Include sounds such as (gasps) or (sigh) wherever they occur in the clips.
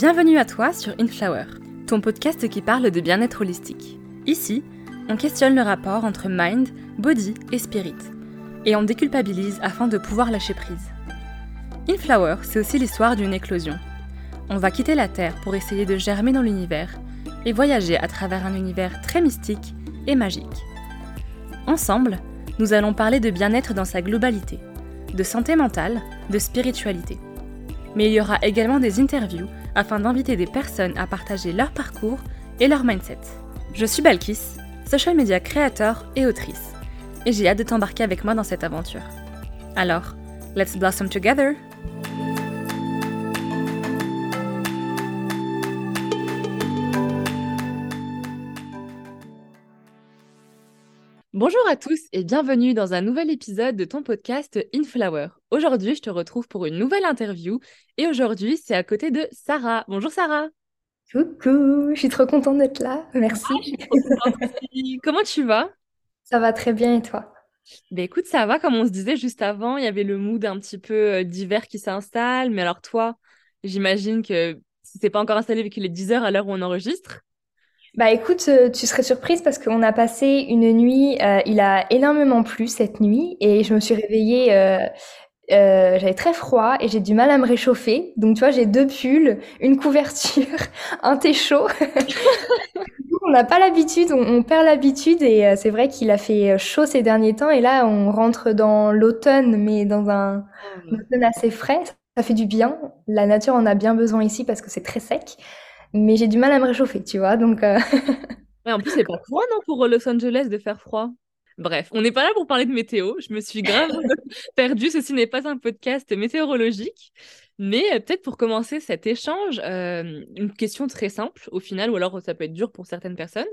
Bienvenue à toi sur Inflower, ton podcast qui parle de bien-être holistique. Ici, on questionne le rapport entre mind, body et spirit, et on déculpabilise afin de pouvoir lâcher prise. Inflower, c'est aussi l'histoire d'une éclosion. On va quitter la Terre pour essayer de germer dans l'univers et voyager à travers un univers très mystique et magique. Ensemble, nous allons parler de bien-être dans sa globalité, de santé mentale, de spiritualité. Mais il y aura également des interviews afin d'inviter des personnes à partager leur parcours et leur mindset. Je suis Balkis, social media créateur et autrice, et j'ai hâte de t'embarquer avec moi dans cette aventure. Alors, let's blossom together! Bonjour à tous et bienvenue dans un nouvel épisode de ton podcast Inflower. Aujourd'hui, je te retrouve pour une nouvelle interview et aujourd'hui, c'est à côté de Sarah. Bonjour Sarah. Coucou, je suis trop contente d'être là. Merci. Ah, (laughs) Comment tu vas? Ça va très bien et toi? Ben écoute, ça va. Comme on se disait juste avant, il y avait le mood un petit peu euh, d'hiver qui s'installe. Mais alors toi, j'imagine que si c'est pas encore installé vu qu'il est 10 heures à l'heure où on enregistre? Bah écoute, euh, tu serais surprise parce qu'on a passé une nuit, euh, il a énormément plu cette nuit et je me suis réveillée, euh, euh, j'avais très froid et j'ai du mal à me réchauffer. Donc tu vois, j'ai deux pulls, une couverture, (laughs) un thé chaud. (laughs) on n'a pas l'habitude, on, on perd l'habitude et euh, c'est vrai qu'il a fait chaud ces derniers temps et là on rentre dans l'automne mais dans un, un automne assez frais. Ça fait du bien. La nature en a bien besoin ici parce que c'est très sec. Mais j'ai du mal à me réchauffer, tu vois, donc... euh, (laughs) Ouais, en plus, c'est pas froid, non, pour Los Angeles de faire froid? Bref, on n'est pas là pour parler de météo. Je me suis grave (laughs) perdue. Ceci n'est pas un podcast météorologique. Mais euh, peut-être pour commencer cet échange, euh, une question très simple au final, ou alors ça peut être dur pour certaines personnes.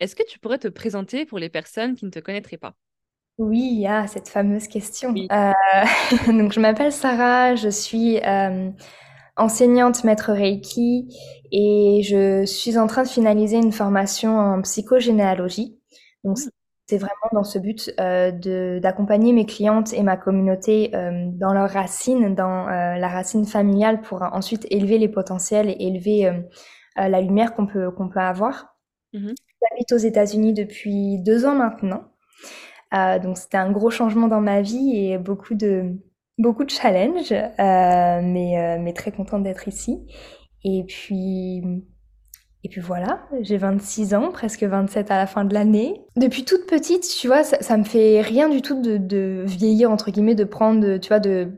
Est-ce que tu pourrais te présenter pour les personnes qui ne te connaîtraient pas? Oui, ah, cette fameuse question. Oui. Euh, (laughs) donc, je m'appelle Sarah, je suis enseignante maître Reiki et je suis en train de finaliser une formation en psychogénéalogie. Donc, Mm. C'est vraiment dans ce but euh, d'accompagner mes clientes et ma communauté euh, dans leurs racines, dans euh, la racine familiale pour ensuite élever les potentiels et élever euh, la lumière qu'on peut qu'on peut avoir. Mhm. J'habite aux États-Unis depuis deux ans maintenant. Donc c'était un gros changement dans ma vie et beaucoup de beaucoup de challenges, mais mais très contente d'être ici. Et puis et puis voilà, j'ai 26 ans, presque 27 à la fin de l'année. Depuis toute petite, tu vois, ça, ça me fait rien du tout de, vieillir entre guillemets, de prendre, tu vois, de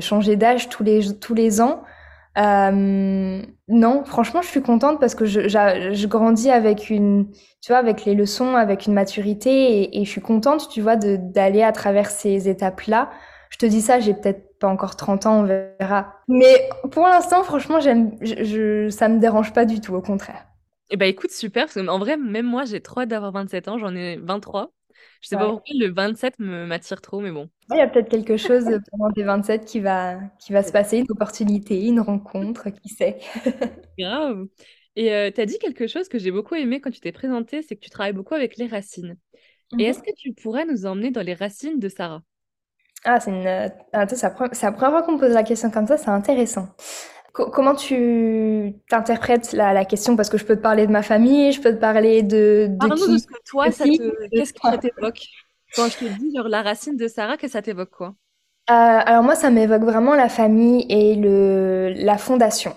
changer d'âge tous les tous les ans. Euh, non, franchement, je suis contente parce que je, grandis avec une, tu vois, avec les leçons, avec une maturité et, et je suis contente, tu vois, d'aller à travers ces étapes-là. Je te dis ça, j'ai peut-être pas encore 30 ans, on verra. Mais pour l'instant, franchement, j'aime, je, je- ça me dérange pas du tout, au contraire. Eh ben écoute, super, parce qu'en vrai, même moi, j'ai trop hâte d'avoir 27 ans, j'en ai 23. Je sais pas pourquoi le 27 me m'attire trop, mais bon. Il y a peut-être quelque chose pendant tes 27 qui va, qui va se passer, une opportunité, une rencontre, qui sait. (laughs) Grave. Et euh, tu as dit quelque chose que j'ai beaucoup aimé quand tu t'es présentée, c'est que tu travailles beaucoup avec les racines. Et est-ce Mhm. que tu pourrais nous emmener dans les racines de Sarah? Ah, c'est une, attends, c'est la première fois qu'on me pose la question comme ça, c'est intéressant. Co- comment tu t'interprètes la, la question? Parce que je peux te parler de ma famille, je peux te parler de, de Parle-nous de ce que toi, ça te... Qu'est-ce que ça t'évoque? Quand je te dis genre, la racine de Sarah, que ça t'évoque quoi? Euh, alors moi, ça m'évoque vraiment la famille et le, la fondation,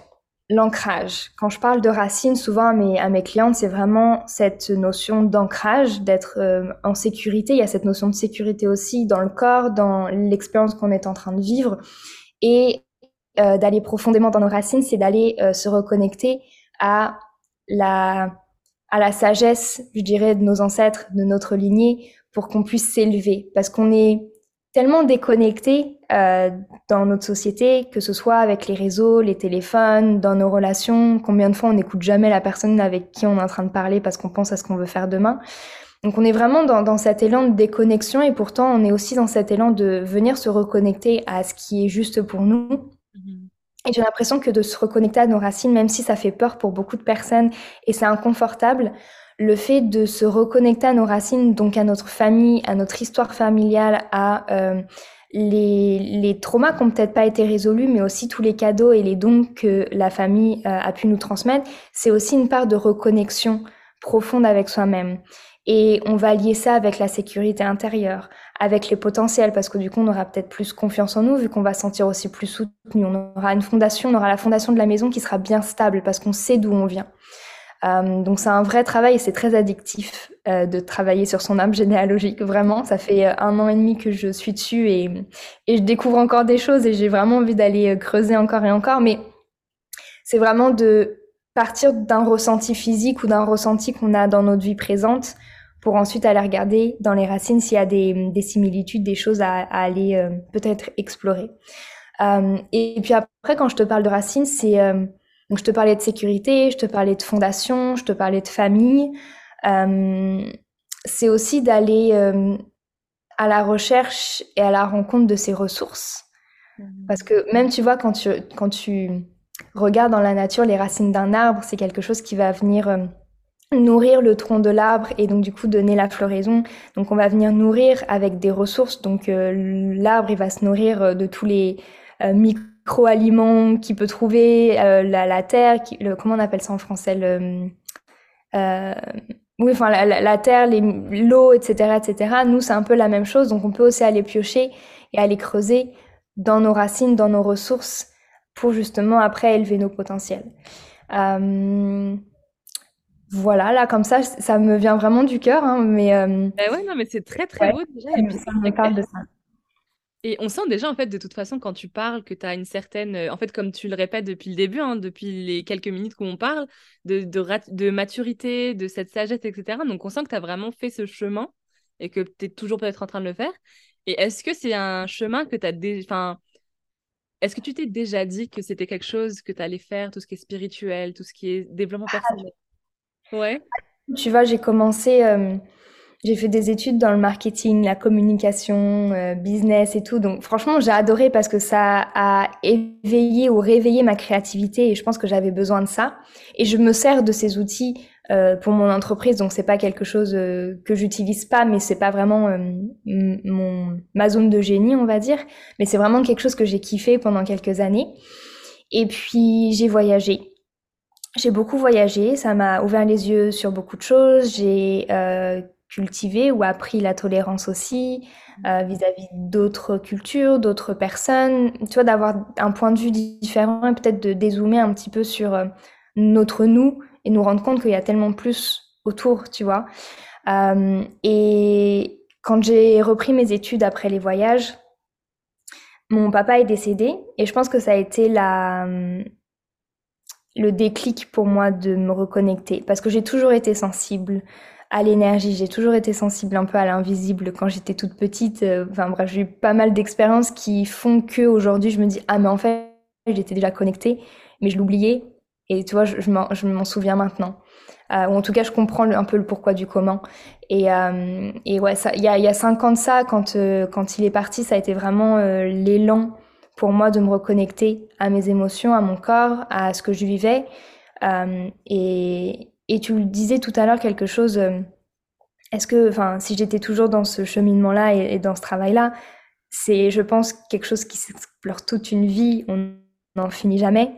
l'ancrage. Quand je parle de racines, souvent à mes, à mes clientes, c'est vraiment cette notion d'ancrage, d'être euh, en sécurité. Il y a cette notion de sécurité aussi dans le corps, dans l'expérience qu'on est en train de vivre. Et euh, d'aller profondément dans nos racines, c'est d'aller euh, se reconnecter à la, à la sagesse, je dirais, de nos ancêtres, de notre lignée, pour qu'on puisse s'élever. Parce qu'on est tellement déconnecté euh, dans notre société, que ce soit avec les réseaux, les téléphones, dans nos relations. Combien de fois on n'écoute jamais la personne avec qui on est en train de parler parce qu'on pense à ce qu'on veut faire demain. Donc on est vraiment dans, dans cet élan de déconnexion et pourtant on est aussi dans cet élan de venir se reconnecter à ce qui est juste pour nous. Mhm. Et j'ai l'impression que de se reconnecter à nos racines, même si ça fait peur pour beaucoup de personnes et c'est inconfortable, le fait de se reconnecter à nos racines, donc à notre famille, à notre histoire familiale, à euh, les, les traumas qui n'ont peut-être pas été résolus, mais aussi tous les cadeaux et les dons que la famille euh, a pu nous transmettre, c'est aussi une part de reconnexion profonde avec soi-même. Et on va lier ça avec la sécurité intérieure, avec les potentiels, parce que du coup, on aura peut-être plus confiance en nous, vu qu'on va se sentir aussi plus soutenu. On aura une fondation, on aura la fondation de la maison qui sera bien stable, parce qu'on sait d'où on vient. Euh, donc c'est un vrai travail et c'est très addictif euh, de travailler sur son âme généalogique. Vraiment, ça fait euh, un an et demi que je suis dessus et, je découvre encore des choses et j'ai vraiment envie d'aller creuser encore et encore. Mais c'est vraiment de partir d'un ressenti physique ou d'un ressenti qu'on a dans notre vie présente pour ensuite aller regarder dans les racines s'il y a des, des, similitudes, des choses à, aller peut-être explorer. Et, puis après, quand je te parle de racines, c'est donc je te parlais de sécurité, je te parlais de fondation, je te parlais de famille. c'est aussi d'aller à la recherche et à la rencontre de ses ressources. Mmh. Parce que même tu vois quand tu quand tu regardes dans la nature les racines d'un arbre, c'est quelque chose qui va venir nourrir le tronc de l'arbre et donc du coup donner la floraison. Donc on va venir nourrir avec des ressources. Donc euh, l'arbre il va se nourrir euh, de tous les euh, micro-aliments qu'il peut trouver, la, la, terre, le, comment on appelle ça en français le, oui, enfin la, la terre, l'eau, etc., etc. Nous c'est un peu la même chose. Donc on peut aussi aller piocher et aller creuser dans nos racines, dans nos ressources pour justement après élever nos potentiels. Euh, voilà, là, comme ça, ça me vient vraiment du cœur, hein, mais... Euh, ouais, non, mais c'est très, très beau déjà. Et ça me parle de ça. Et on sent déjà, en fait, de toute façon, quand tu parles, que tu as une certaine... Euh, en fait, comme tu le répètes depuis le début, hein, depuis les quelques minutes qu'on parle, de, de, maturité, de cette sagesse, etc. Donc, on sent que tu as vraiment fait ce chemin et que tu es toujours peut-être en train de le faire. Et est-ce que c'est un chemin que tu as déjà... Enfin, est-ce que tu t'es déjà dit que c'était quelque chose que tu allais faire, tout ce qui est spirituel, tout ce qui est développement ah, personnel? Ouais. Tu vois, j'ai commencé, euh, j'ai fait des études dans le marketing, la communication, euh, business et tout. Donc franchement, j'ai adoré parce que ça a éveillé ou réveillé ma créativité et je pense que j'avais besoin de ça. Et je me sers de ces outils euh, pour mon entreprise, donc c'est pas quelque chose que j'utilise pas, mais c'est pas vraiment mon ma zone de génie, on va dire. Mais c'est vraiment quelque chose que j'ai kiffé pendant quelques années. Et puis j'ai voyagé. J'ai beaucoup voyagé, ça m'a ouvert les yeux sur beaucoup de choses. J'ai euh, cultivé ou appris la tolérance aussi euh, vis-à-vis d'autres cultures, d'autres personnes. Tu vois, d'avoir un point de vue différent et peut-être de dézoomer un petit peu sur euh, notre nous et nous rendre compte qu'il y a tellement plus autour, tu vois. Euh, et quand j'ai repris mes études après les voyages, mon papa est décédé et je pense que ça a été la le déclic pour moi de me reconnecter parce que j'ai toujours été sensible à l'énergie, j'ai toujours été sensible un peu à l'invisible quand j'étais toute petite. Euh, enfin bref, j'ai eu pas mal d'expériences qui font que aujourd'hui je me dis ah mais en fait j'étais déjà connectée, mais je l'oubliais et tu vois je, je m'en souviens maintenant. Euh, ou en tout cas je comprends un peu le pourquoi du comment. Et, euh, et ouais, il y a, y a cinq ans de ça, quand, euh, quand il est parti, ça a été vraiment l'élan pour moi de me reconnecter à mes émotions, à mon corps, à ce que je vivais. Et, et, tu le disais tout à l'heure quelque chose. Est-ce que, enfin, si j'étais toujours dans ce cheminement-là et, dans ce travail-là, c'est, je pense, quelque chose qui s'explore toute une vie. On n'en finit jamais.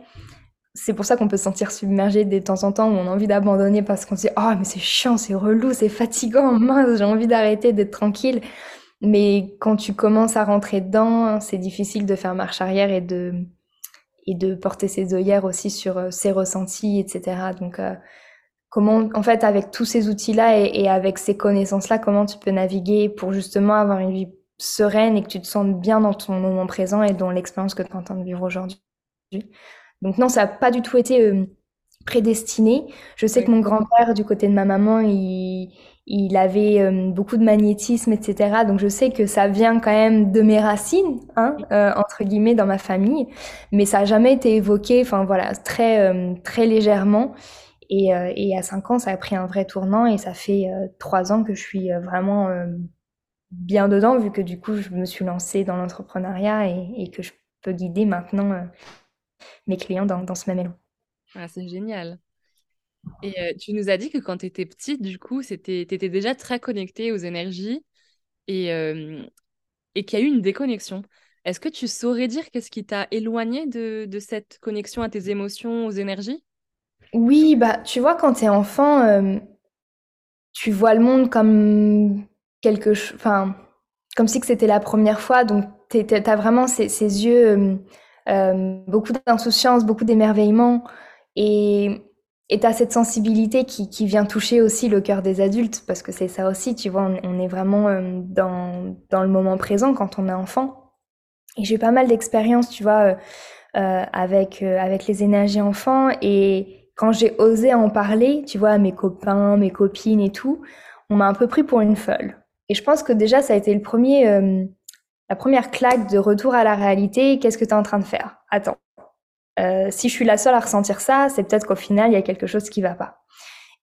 C'est pour ça qu'on peut se sentir submergé de temps en temps où on a envie d'abandonner parce qu'on se dit oh mais c'est chiant, c'est relou, c'est fatigant, mince, j'ai envie d'arrêter d'être tranquille. Mais quand tu commences à rentrer dedans, c'est difficile de faire marche arrière et de, et de porter ses œillères aussi sur euh, ses ressentis, etc. Donc, euh, comment, en fait, avec tous ces outils-là et, avec ces connaissances-là, comment tu peux naviguer pour justement avoir une vie sereine et que tu te sentes bien dans ton moment présent et dans l'expérience que tu es en train de vivre aujourd'hui. Donc non, ça n'a pas du tout été euh, prédestiné. Je sais que mon grand-père, du côté de ma maman, il, il avait euh, beaucoup de magnétisme, etc. Donc je sais que ça vient quand même de mes racines, hein, euh, entre guillemets, dans ma famille, mais ça n'a jamais été évoqué, enfin voilà, très euh, très légèrement. Et, et, à 5 ans, ça a pris un vrai tournant et ça fait 3 ans que je suis vraiment bien dedans, vu que du coup, je me suis lancée dans l'entrepreneuriat et, que je peux guider maintenant mes clients dans, ce même élan. Ah, c'est génial. Et tu nous as dit que quand tu étais petite, du coup, tu étais déjà très connectée aux énergies. Et, qu'il y a eu une déconnexion. Est-ce que tu saurais dire qu'est-ce qui t'a éloigné de, de, cette connexion à tes émotions, aux énergies? Oui, bah tu vois, quand t'es enfant, tu vois le monde comme quelque chose, enfin, comme si que c'était la première fois, donc t'as vraiment ces, yeux, beaucoup d'insouciance, beaucoup d'émerveillement, et t'as cette sensibilité qui, vient toucher aussi le cœur des adultes, parce que c'est ça aussi, tu vois, on, est vraiment dans, dans le moment présent quand on est enfant. Et j'ai pas mal d'expériences, tu vois, avec, euh, avec les énergies enfants. Et quand j'ai osé en parler, tu vois, à mes copains, mes copines et tout, on m'a un peu pris pour une folle. Et je pense que déjà, ça a été le premier, la première claque de retour à la réalité. Qu'est-ce que tu es en train de faire? Attends. si je suis la seule à ressentir ça, c'est peut-être qu'au final, il y a quelque chose qui va pas.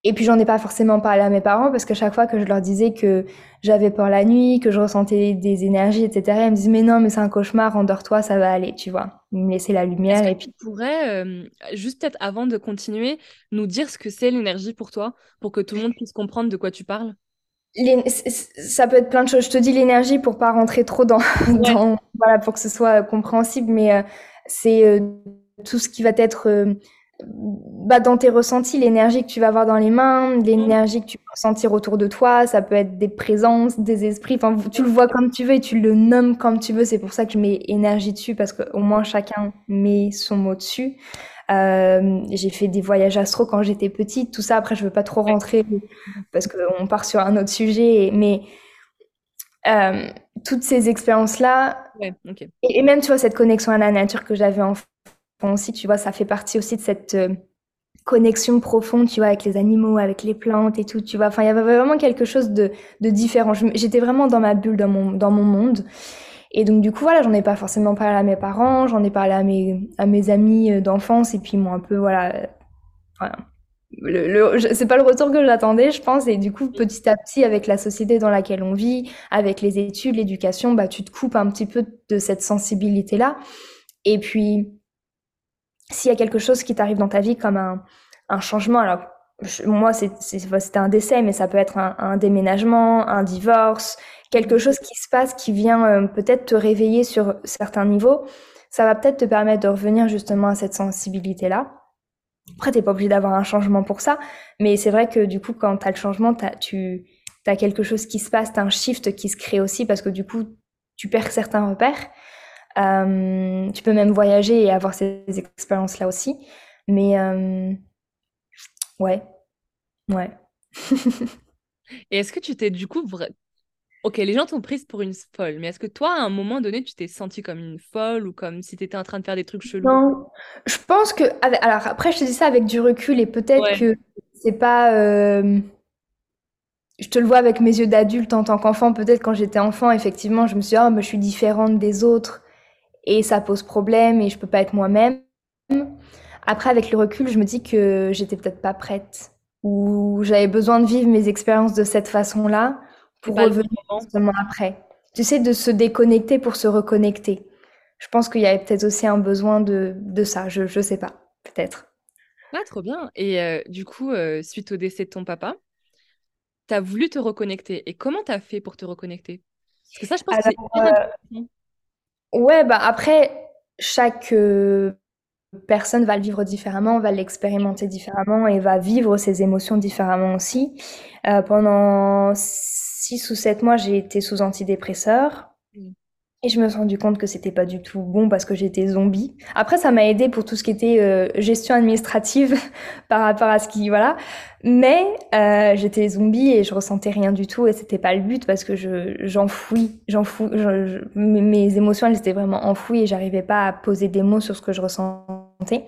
Et puis j'en ai pas forcément parlé à mes parents parce que chaque fois que je leur disais que j'avais peur la nuit, que je ressentais des énergies, etc., ils me disaient mais non mais c'est un cauchemar, endors-toi, ça va aller, tu vois. Ils me laissaient la lumière et puis. Tu pourrais euh, juste peut-être avant de continuer nous dire ce que c'est l'énergie pour toi, pour que tout le monde puisse comprendre de quoi tu parles? Ça peut être plein de choses. Je te dis l'énergie pour pas rentrer trop dans, (laughs) dans, voilà, pour que ce soit compréhensible, mais euh, c'est euh, tout ce qui va être bah, dans tes ressentis, l'énergie que tu vas avoir dans les mains, l'énergie que tu peux ressentir autour de toi, ça peut être des présences, des esprits, enfin, tu le vois comme tu veux et tu le nommes comme tu veux. C'est pour ça que je mets énergie dessus parce qu'au moins chacun met son mot dessus. Euh, j'ai fait des voyages astro quand j'étais petite, tout ça. Après, je veux pas trop rentrer parce qu'on part sur un autre sujet, mais euh, toutes ces expériences-là, et, et, même tu vois cette connexion à la nature que j'avais en aussi, tu vois, ça fait partie aussi de cette euh, connexion profonde, tu vois, avec les animaux, avec les plantes et tout, tu vois. Enfin, il y avait vraiment quelque chose de, de différent. J'étais vraiment dans ma bulle, dans mon, dans mon monde. Et donc, du coup, voilà, j'en ai pas forcément parlé à mes parents, j'en ai parlé à mes, à mes amis euh, d'enfance, et puis ils m'ont un peu, voilà, euh, voilà. Le c'est pas le retour que j'attendais, je pense. Et du coup, petit à petit, avec la société dans laquelle on vit, avec les études, l'éducation, bah, tu te coupes un petit peu de cette sensibilité-là. Et puis, s'il y a quelque chose qui t'arrive dans ta vie comme un, un changement, alors moi c'était un décès, mais ça peut être un, un, déménagement, un divorce, quelque chose qui se passe qui vient euh, peut-être te réveiller sur certains niveaux, ça va peut-être te permettre de revenir justement à cette sensibilité-là. Après, t'es pas obligé d'avoir un changement pour ça, mais c'est vrai que du coup, quand tu as le changement, as, tu as quelque chose qui se passe, tu as un shift qui se crée aussi parce que du coup, tu perds certains repères. Euh, tu peux même voyager et avoir ces expériences-là aussi. Mais euh, ouais, ouais. (laughs) et est-ce que tu t'es du coup... Ok, les gens t'ont prise pour une folle, mais est-ce que toi, à un moment donné, tu t'es sentie comme une folle ou comme si tu étais en train de faire des trucs chelous? Non, je pense que... Alors après, je te dis ça avec du recul et peut-être que c'est pas... Euh, je te le vois avec mes yeux d'adulte en tant qu'enfant. Peut-être quand j'étais enfant, effectivement, je me suis dit, oh, mais je suis différente des autres et ça pose problème et je peux pas être moi-même. Après, avec le recul, je me dis que j'étais peut-être pas prête ou j'avais besoin de vivre mes expériences de cette façon-là pour revenir seulement après. Tu sais, de se déconnecter pour se reconnecter. Je pense qu'il y avait peut-être aussi un besoin de, de ça, je, je sais pas, peut-être. Ah, trop bien. Et euh, du coup, euh, suite au décès de ton papa, tu as voulu te reconnecter. Et comment tu as fait pour te reconnecter? Parce que ça, je pense que c'est euh, Ouais, bah après, chaque euh, personne va le vivre différemment, va l'expérimenter différemment et va vivre ses émotions différemment aussi. Euh, pendant six ou sept mois, j'ai été sous antidépresseurs. Et je me suis rendu compte que c'était pas du tout bon parce que j'étais zombie. Après, ça m'a aidé pour tout ce qui était euh, gestion administrative (laughs) par rapport à ce qui, voilà. Mais euh, j'étais zombie et je ressentais rien du tout et c'était pas le but parce que je j'enfouis, j'enfouis, mes émotions elles étaient vraiment enfouies et j'arrivais pas à poser des mots sur ce que je ressentais.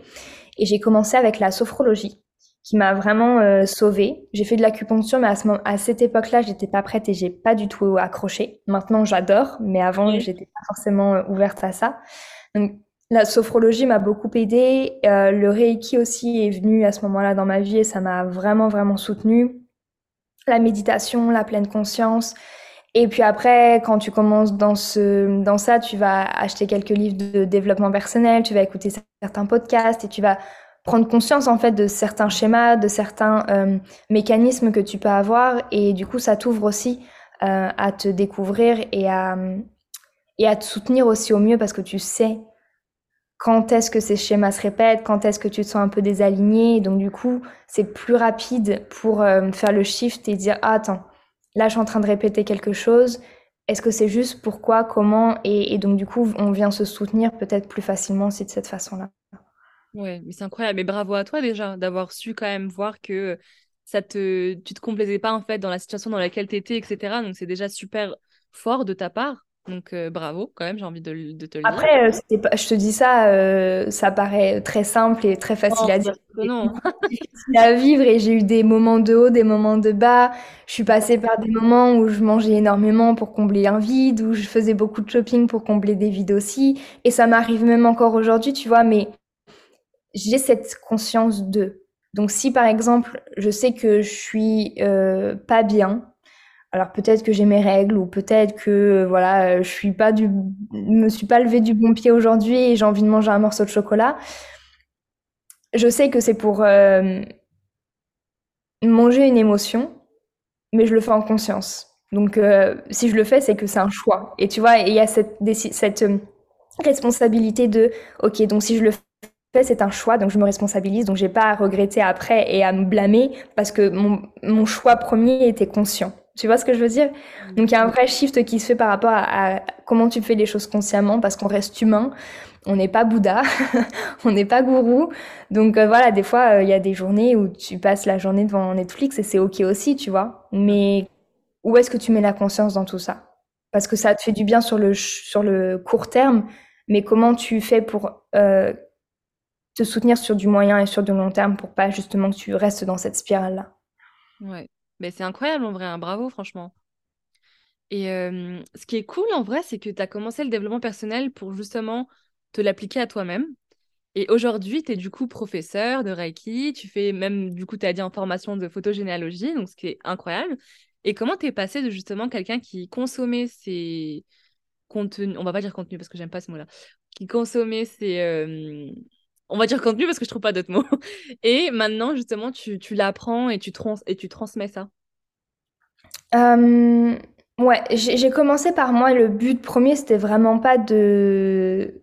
Et j'ai commencé avec la sophrologie qui m'a vraiment euh, sauvée. J'ai fait de l'acupuncture, mais à, ce moment, à cette époque-là, j'étais pas prête et j'ai pas du tout accroché. Maintenant, j'adore, mais avant, j'étais pas forcément euh, ouverte à ça. Donc, la sophrologie m'a beaucoup aidée. Euh, le Reiki aussi est venu à ce moment-là dans ma vie et ça m'a vraiment, vraiment soutenue. La méditation, la pleine conscience. Et puis après, quand tu commences dans, ce, dans ça, tu vas acheter quelques livres de développement personnel, tu vas écouter certains podcasts et tu vas prendre conscience en fait de certains schémas, de certains euh, mécanismes que tu peux avoir et du coup ça t'ouvre aussi euh, à te découvrir et à et à te soutenir aussi au mieux parce que tu sais quand est-ce que ces schémas se répètent, quand est-ce que tu te sens un peu désaligné. Donc du coup, c'est plus rapide pour euh, faire le shift et dire ah, attends, là je suis en train de répéter quelque chose. Est-ce que c'est juste pourquoi, comment? Et, donc du coup, on vient se soutenir peut-être plus facilement aussi de cette façon-là. Ouais, mais c'est incroyable. Mais bravo à toi déjà d'avoir su quand même voir que ça te, tu te complaisais pas en fait dans la situation dans laquelle tu étais, etc. Donc c'est déjà super fort de ta part. Donc euh, bravo, quand même, j'ai envie de, te le dire. Après, euh, je te dis ça, euh, ça paraît très simple et très facile à dire. Non. (laughs) à vivre et j'ai eu des moments de haut, des moments de bas. Je suis passée par des moments où je mangeais énormément pour combler un vide, où je faisais beaucoup de shopping pour combler des vides aussi. Et ça m'arrive même encore aujourd'hui, tu vois, mais j'ai cette conscience de. Donc si par exemple, je sais que je suis pas bien, alors peut-être que j'ai mes règles ou peut-être que euh, voilà, je suis pas du me suis pas levée du bon pied aujourd'hui et j'ai envie de manger un morceau de chocolat. Je sais que c'est pour euh, manger une émotion, mais je le fais en conscience. Donc euh, si je le fais, c'est que c'est un choix. Et tu vois, il y a cette, cette responsabilité de OK, donc si je le c'est un choix, donc je me responsabilise, donc j'ai pas à regretter après et à me blâmer parce que mon, choix premier était conscient. Tu vois ce que je veux dire? Donc il y a un vrai shift qui se fait par rapport à, comment tu fais les choses consciemment parce qu'on reste humain. On n'est pas Bouddha, (laughs) on n'est pas gourou. Donc euh, voilà, des fois, euh, il y a des journées où tu passes la journée devant Netflix et c'est OK aussi, tu vois. Mais où est-ce que tu mets la conscience dans tout ça? Parce que ça te fait du bien sur le, sur le court terme, mais comment tu fais pour euh, te soutenir sur du moyen et sur du long terme pour pas justement que tu restes dans cette spirale-là Ouais. Mais c'est incroyable en vrai, hein, bravo franchement. Et ce qui est cool en vrai, c'est que tu as commencé le développement personnel pour justement te l'appliquer à toi-même. Et aujourd'hui, tu es du coup professeur de Reiki, tu fais même, du coup, tu as dit en formation de photogénéalogie, donc ce qui est incroyable. Et comment tu es passé de justement quelqu'un qui consommait ses contenus, on va pas dire contenu parce que j'aime pas ce mot-là, qui consommait ses, on va dire contenu parce que je trouve pas d'autres mots. (laughs) Et maintenant, justement, tu, l'apprends et, tu trans et tu transmets ça. ouais, j'ai commencé par moi. Le but premier, c'était vraiment pas de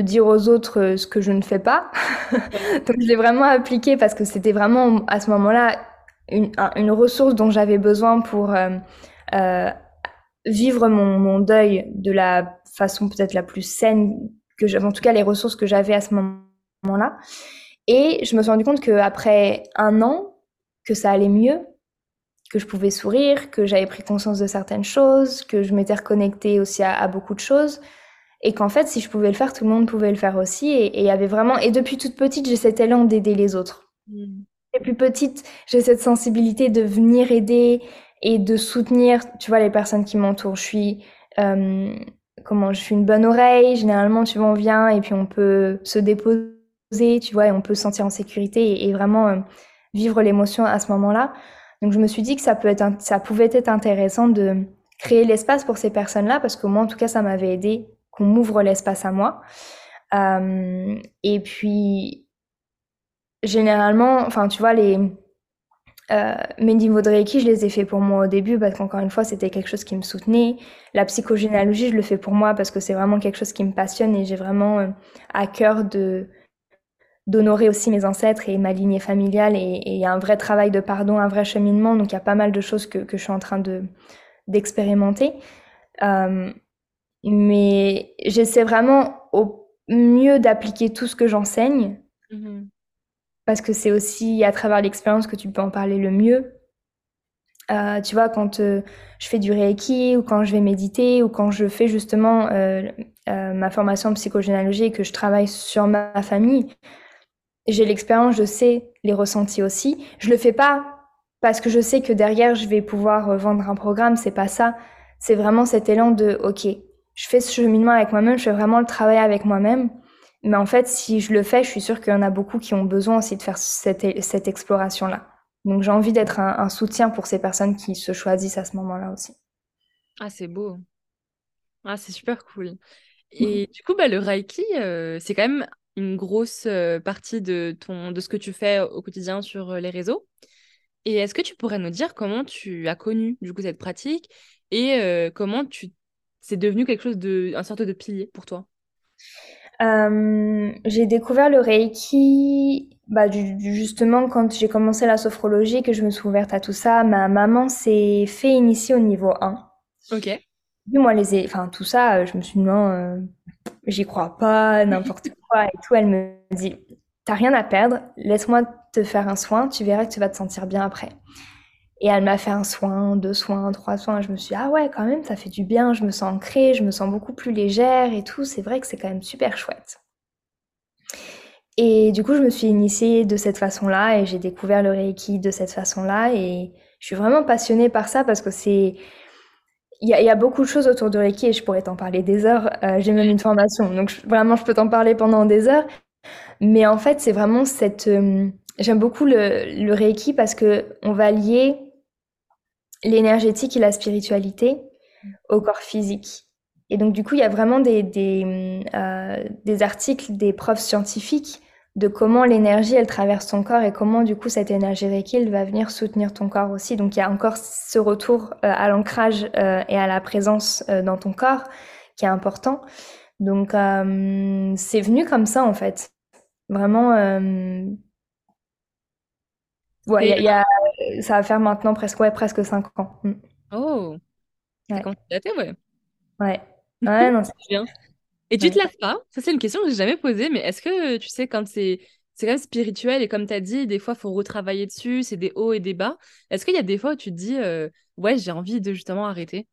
dire aux autres euh, ce que je ne fais pas. (laughs) Donc je l'ai vraiment appliqué parce que c'était vraiment à ce moment-là une, ressource dont j'avais besoin pour euh, euh, vivre mon, deuil de la façon peut-être la plus saine que en tout cas les ressources que j'avais à ce moment-là. Et je me suis rendu compte qu'après un an, que ça allait mieux, que je pouvais sourire, que j'avais pris conscience de certaines choses, que je m'étais reconnectée aussi à, beaucoup de choses, et qu'en fait, si je pouvais le faire, tout le monde pouvait le faire aussi. Et il y avait vraiment, et depuis toute petite, j'ai cet élan d'aider les autres. Mmh. Et plus petite, j'ai cette sensibilité de venir aider et de soutenir, tu vois, les personnes qui m'entourent. Je suis euh, comment je suis une bonne oreille. Généralement, tu vois, on vient et puis on peut se déposer, tu vois, et on peut se sentir en sécurité et, vraiment euh, vivre l'émotion à ce moment-là. Donc, je me suis dit que ça, peut être, ça pouvait être intéressant de créer l'espace pour ces personnes-là parce que moi, en tout cas, ça m'avait aidé qu'on m'ouvre l'espace à moi. Euh, et puis, généralement, enfin, tu vois, les, euh, mes niveaux de Reiki, je les ai fait pour moi au début parce qu'encore une fois, c'était quelque chose qui me soutenait. La psychogénéalogie, je le fais pour moi parce que c'est vraiment quelque chose qui me passionne et j'ai vraiment euh, à cœur de d'honorer aussi mes ancêtres et ma lignée familiale et il y a un vrai travail de pardon, un vrai cheminement. Donc il y a pas mal de choses que, que je suis en train de d'expérimenter. Euh, mais j'essaie vraiment au mieux d'appliquer tout ce que j'enseigne. Mmh parce que c'est aussi à travers l'expérience que tu peux en parler le mieux. Euh, tu vois, quand euh, je fais du Reiki ou quand je vais méditer ou quand je fais justement euh, ma formation en psychogénéalogie et que je travaille sur ma famille, j'ai l'expérience, je sais les ressentis aussi. Je le fais pas parce que je sais que derrière je vais pouvoir vendre un programme, c'est pas ça. C'est vraiment cet élan de OK, je fais ce cheminement avec moi-même, je fais vraiment le travail avec moi-même. Mais en fait, si je le fais, je suis sûre qu'il y en a beaucoup qui ont besoin aussi de faire cette, cette exploration-là. Donc j'ai envie d'être un, soutien pour ces personnes qui se choisissent à ce moment-là aussi. Ah, c'est beau. Ah, c'est super cool. Et du coup, bah, le Reiki, euh, c'est quand même une grosse euh, partie de, ton, de ce que tu fais au quotidien sur euh, les réseaux. Et est-ce que tu pourrais nous dire comment tu as connu du coup cette pratique et comment tu c'est devenu quelque chose de, un sorte de pilier pour toi? J'ai découvert le Reiki, bah, justement, quand j'ai commencé la sophrologie, que je me suis ouverte à tout ça, ma maman s'est fait initier au niveau 1. Ok. Moi, les, enfin, tout ça, je me suis dit, non, euh, j'y crois pas, (laughs) n'importe quoi et tout. Elle me dit, t'as rien à perdre, laisse-moi te faire un soin, tu verras que tu vas te sentir bien après. Et elle m'a fait un soin, deux soins, trois soins. Je me suis dit, ah ouais, quand même, ça fait du bien, je me sens ancrée, je me sens beaucoup plus légère et tout. C'est vrai que c'est quand même super chouette. Et du coup, je me suis initiée de cette façon-là et j'ai découvert le Reiki de cette façon-là. Et je suis vraiment passionnée par ça parce que c'est. Il y, a, beaucoup de choses autour du Reiki et je pourrais t'en parler des heures. Euh, j'ai même une formation, donc vraiment, je peux t'en parler pendant des heures. Mais en fait, c'est vraiment cette. Euh, j'aime beaucoup le, le, Reiki parce que on va lier l'énergétique et la spiritualité au corps physique. Et donc, du coup, il y a vraiment des, des, euh, des articles, des preuves scientifiques de comment l'énergie, elle traverse ton corps et comment, du coup, cette énergie Reiki, va venir soutenir ton corps aussi. Donc, il y a encore ce retour euh, à l'ancrage euh, et à la présence euh, dans ton corps qui est important. Donc, c'est venu comme ça, en fait. Vraiment, ouais, y a, ça va faire maintenant presque, ouais, presque 5 ans. Mm. Oh, ouais. ouais. Ouais. (laughs) Ouais, non, c'est bien. Et tu te laves pas? Ça, c'est une question que j'ai jamais posée, mais est-ce que tu sais, quand c'est c'est quand même spirituel et comme tu as dit, des fois, il faut retravailler dessus, c'est des hauts et des bas. Est-ce qu'il y a des fois où tu te dis, euh, ouais, j'ai envie de justement arrêter?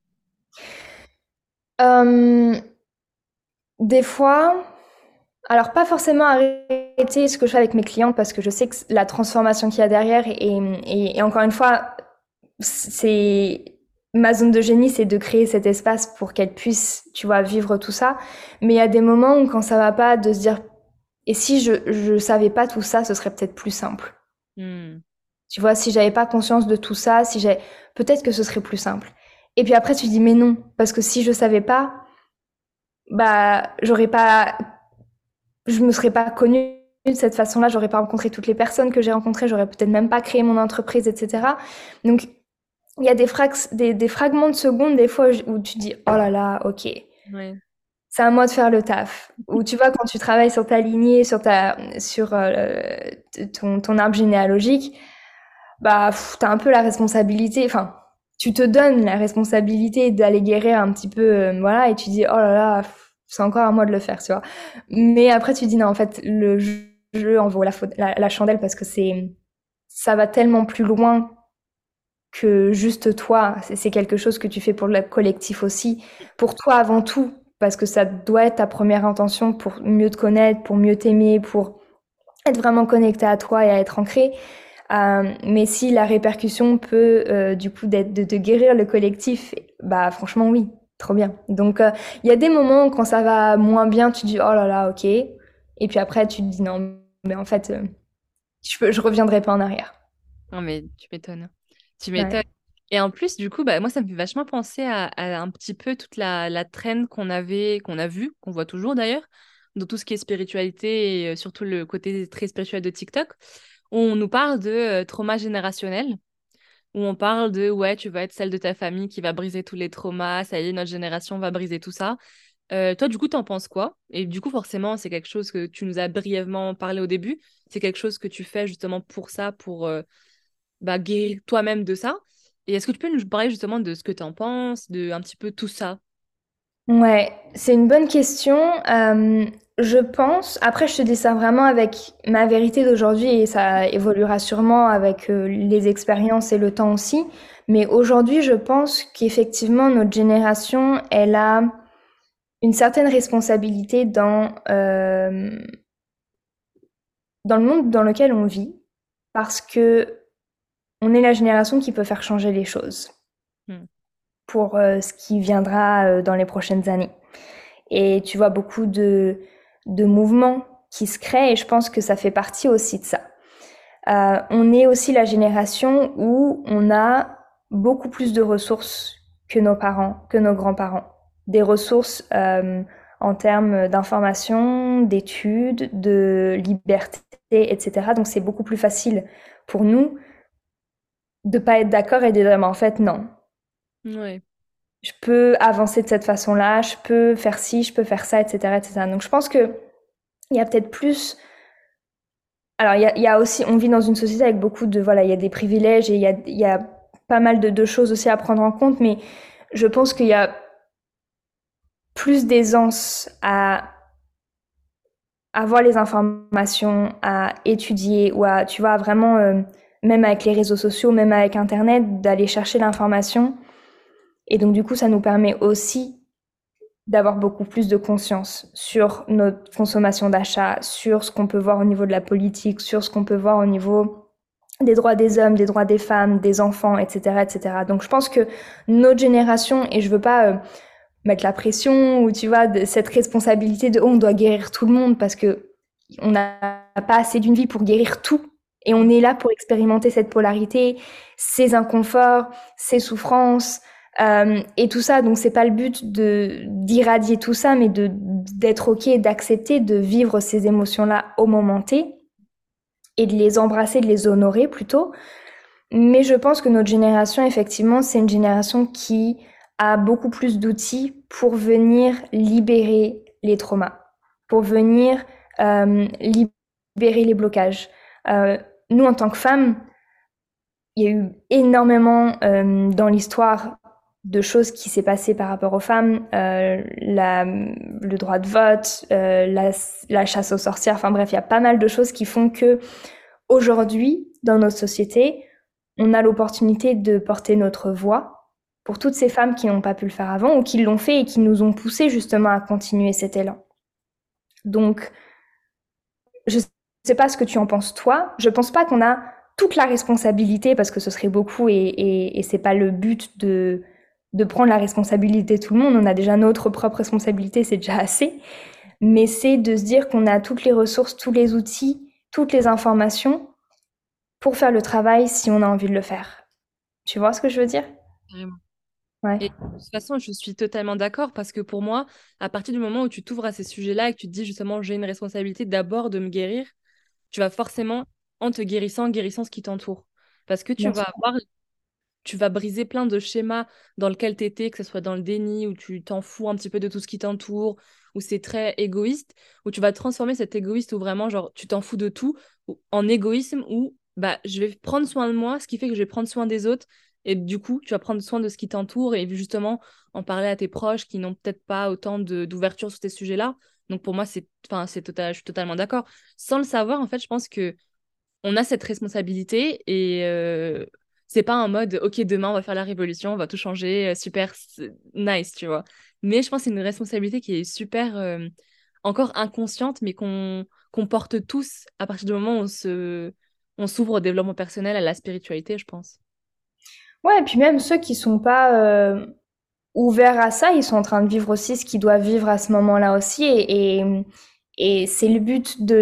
des fois, alors pas forcément arrêter ce que je fais avec mes clientes parce que je sais que la transformation qu'il y a derrière et, et encore une fois, c'est ma zone de génie, c'est de créer cet espace pour qu'elle puisse, tu vois, vivre tout ça. Mais il y a des moments où quand ça va pas, de se dire, et si je je savais pas tout ça, ce serait peut-être plus simple. Hmm. Tu vois, si j'avais pas conscience de tout ça, si j'ai, peut-être que ce serait plus simple. Et puis après, tu dis, mais non, parce que si je savais pas, bah, j'aurais pas, je me serais pas connue de cette façon-là, j'aurais pas rencontré toutes les personnes que j'ai rencontrées, j'aurais peut-être même pas créé mon entreprise, etc. Donc, il y a des, des, des, fragments de secondes, des fois, où tu dis, oh là là, ok. C'est à moi de faire le taf. Ou tu vois, quand tu travailles sur ta lignée, sur, ta, sur euh, ton, ton, arbre généalogique, bah, tu as un peu la responsabilité, enfin, tu te donnes la responsabilité d'aller guérir un petit peu, euh, voilà, et tu dis, oh là là, c'est encore à moi de le faire, tu vois. Mais après, tu dis, non, en fait, le jeu en vaut la, chandelle parce que c'est, ça va tellement plus loin que juste toi. C'est quelque chose que tu fais pour le collectif aussi, pour toi avant tout, parce que ça doit être ta première intention pour mieux te connaître, pour mieux t'aimer, pour être vraiment connecté à toi et à être ancré. Euh, mais si la répercussion peut euh, du coup d'être de, guérir le collectif, bah franchement oui, trop bien. Donc euh, il y a des moments quand ça va moins bien, tu dis oh là là ok, et puis après tu te dis non mais en fait je, je reviendrai pas en arrière. Non mais tu m'étonnes. Tu m'étonnes. Et en plus, du coup, bah, moi, ça me fait vachement penser à, un petit peu toute la, la traîne qu'on avait, qu'on a vue, qu'on voit toujours d'ailleurs, dans tout ce qui est spiritualité et euh, surtout le côté très spirituel de TikTok, où on nous parle de euh, trauma générationnel, où on parle de ouais, tu vas être celle de ta famille qui va briser tous les traumas, ça y est, notre génération va briser tout ça. Euh, toi, du coup, t'en penses quoi? Et du coup, forcément, c'est quelque chose que tu nous as brièvement parlé au début. C'est quelque chose que tu fais justement pour ça, pour bah, guérir toi-même de ça. Et est-ce que tu peux nous parler justement de ce que tu en penses, de un petit peu tout ça? Ouais, c'est une bonne question. Euh, je pense, après je te dis ça vraiment avec ma vérité d'aujourd'hui et ça évoluera sûrement avec euh, les expériences et le temps aussi. Mais aujourd'hui, je pense qu'effectivement notre génération, elle a une certaine responsabilité dans euh, le monde dans lequel on vit, parce que on est la génération qui peut faire changer les choses hmm. Pour euh, ce qui viendra euh, dans les prochaines années. Et tu vois beaucoup de, de mouvements qui se créent et je pense que ça fait partie aussi de ça. Euh, on est aussi la génération où on a beaucoup plus de ressources que nos parents, que nos grands-parents. Des ressources en termes d'information, d'études, de liberté, etc. Donc c'est beaucoup plus facile pour nous de pas être d'accord et de dire, mais en fait, non. Je peux avancer de cette façon-là, je peux faire ci, je peux faire ça, etc., etc. Donc je pense que il y a peut-être plus. Alors il y a, aussi, on vit dans une société avec beaucoup de voilà, il y a des privilèges et il y a, pas mal de, de, choses aussi à prendre en compte, mais je pense qu'il y a plus d'aisance à avoir les informations, à étudier ou à, tu vois, vraiment, euh, même avec les réseaux sociaux, même avec Internet, d'aller chercher l'information. Et donc, du coup, ça nous permet aussi d'avoir beaucoup plus de conscience sur notre consommation d'achat, sur ce qu'on peut voir au niveau de la politique, sur ce qu'on peut voir au niveau des droits des hommes, des droits des femmes, des enfants, etc., etc. Donc, je pense que notre génération, et je veux pas euh, mettre la pression ou tu vois cette responsabilité de oh, on doit guérir tout le monde parce que on n'a pas assez d'une vie pour guérir tout et on est là pour expérimenter cette polarité, ces inconforts, ces souffrances euh, et tout ça. Donc c'est pas le but de d'irradier tout ça, mais de d'être ok, d'accepter de vivre ces émotions là au moment T et de les embrasser, de les honorer plutôt. Mais je pense que notre génération, effectivement, c'est une génération qui a beaucoup plus d'outils pour venir libérer les traumas, pour venir euh, libérer les blocages. Euh, nous, en tant que femmes, il y a eu énormément euh, dans l'histoire de choses qui s'est passé par rapport aux femmes, euh, la, le droit de vote, euh, la, la, chasse aux sorcières, enfin bref, il y a pas mal de choses qui font que aujourd'hui, dans notre société, on a l'opportunité de porter notre voix pour toutes ces femmes qui n'ont pas pu le faire avant ou qui l'ont fait et qui nous ont poussé justement à continuer cet élan. Donc, je ne sais pas ce que tu en penses toi. Je pense pas qu'on a toute la responsabilité parce que ce serait beaucoup et, et, et c'est pas le but de, de prendre la responsabilité de tout le monde. On a déjà notre propre responsabilité, c'est déjà assez. Mais c'est de se dire qu'on a toutes les ressources, tous les outils, toutes les informations pour faire le travail si on a envie de le faire. Tu vois ce que je veux dire? Et de toute façon, je suis totalement d'accord parce que pour moi, à partir du moment où tu t'ouvres à ces sujets-là et que tu te dis justement, j'ai une responsabilité d'abord de me guérir, tu vas forcément, en te guérissant, guérissant ce qui t'entoure. Parce que tu vas avoir, tu vas briser plein de schémas dans lesquels tu étais, que ce soit dans le déni, où tu t'en fous un petit peu de tout ce qui t'entoure, où c'est très égoïste, où tu vas transformer cet égoïste où vraiment, genre, tu t'en fous de tout, en égoïsme où, bah, je vais prendre soin de moi, ce qui fait que je vais prendre soin des autres, et du coup, tu vas prendre soin de ce qui t'entoure et justement en parler à tes proches qui n'ont peut-être pas autant d'ouverture sur ces sujets-là. Donc pour moi, c'est, enfin, c'est total, je suis totalement d'accord. Sans le savoir, en fait, je pense que on a cette responsabilité et euh, c'est pas un mode, ok, demain on va faire la révolution, on va tout changer, euh, super nice, tu vois. Mais je pense que c'est une responsabilité qui est super euh, encore inconsciente, mais qu'on qu'on porte tous à partir du moment où on se on s'ouvre au développement personnel, à la spiritualité, je pense. Ouais, et puis même ceux qui sont pas euh, ouverts à ça, ils sont en train de vivre aussi ce qu'ils doivent vivre à ce moment-là aussi. Et, et, et c'est le but de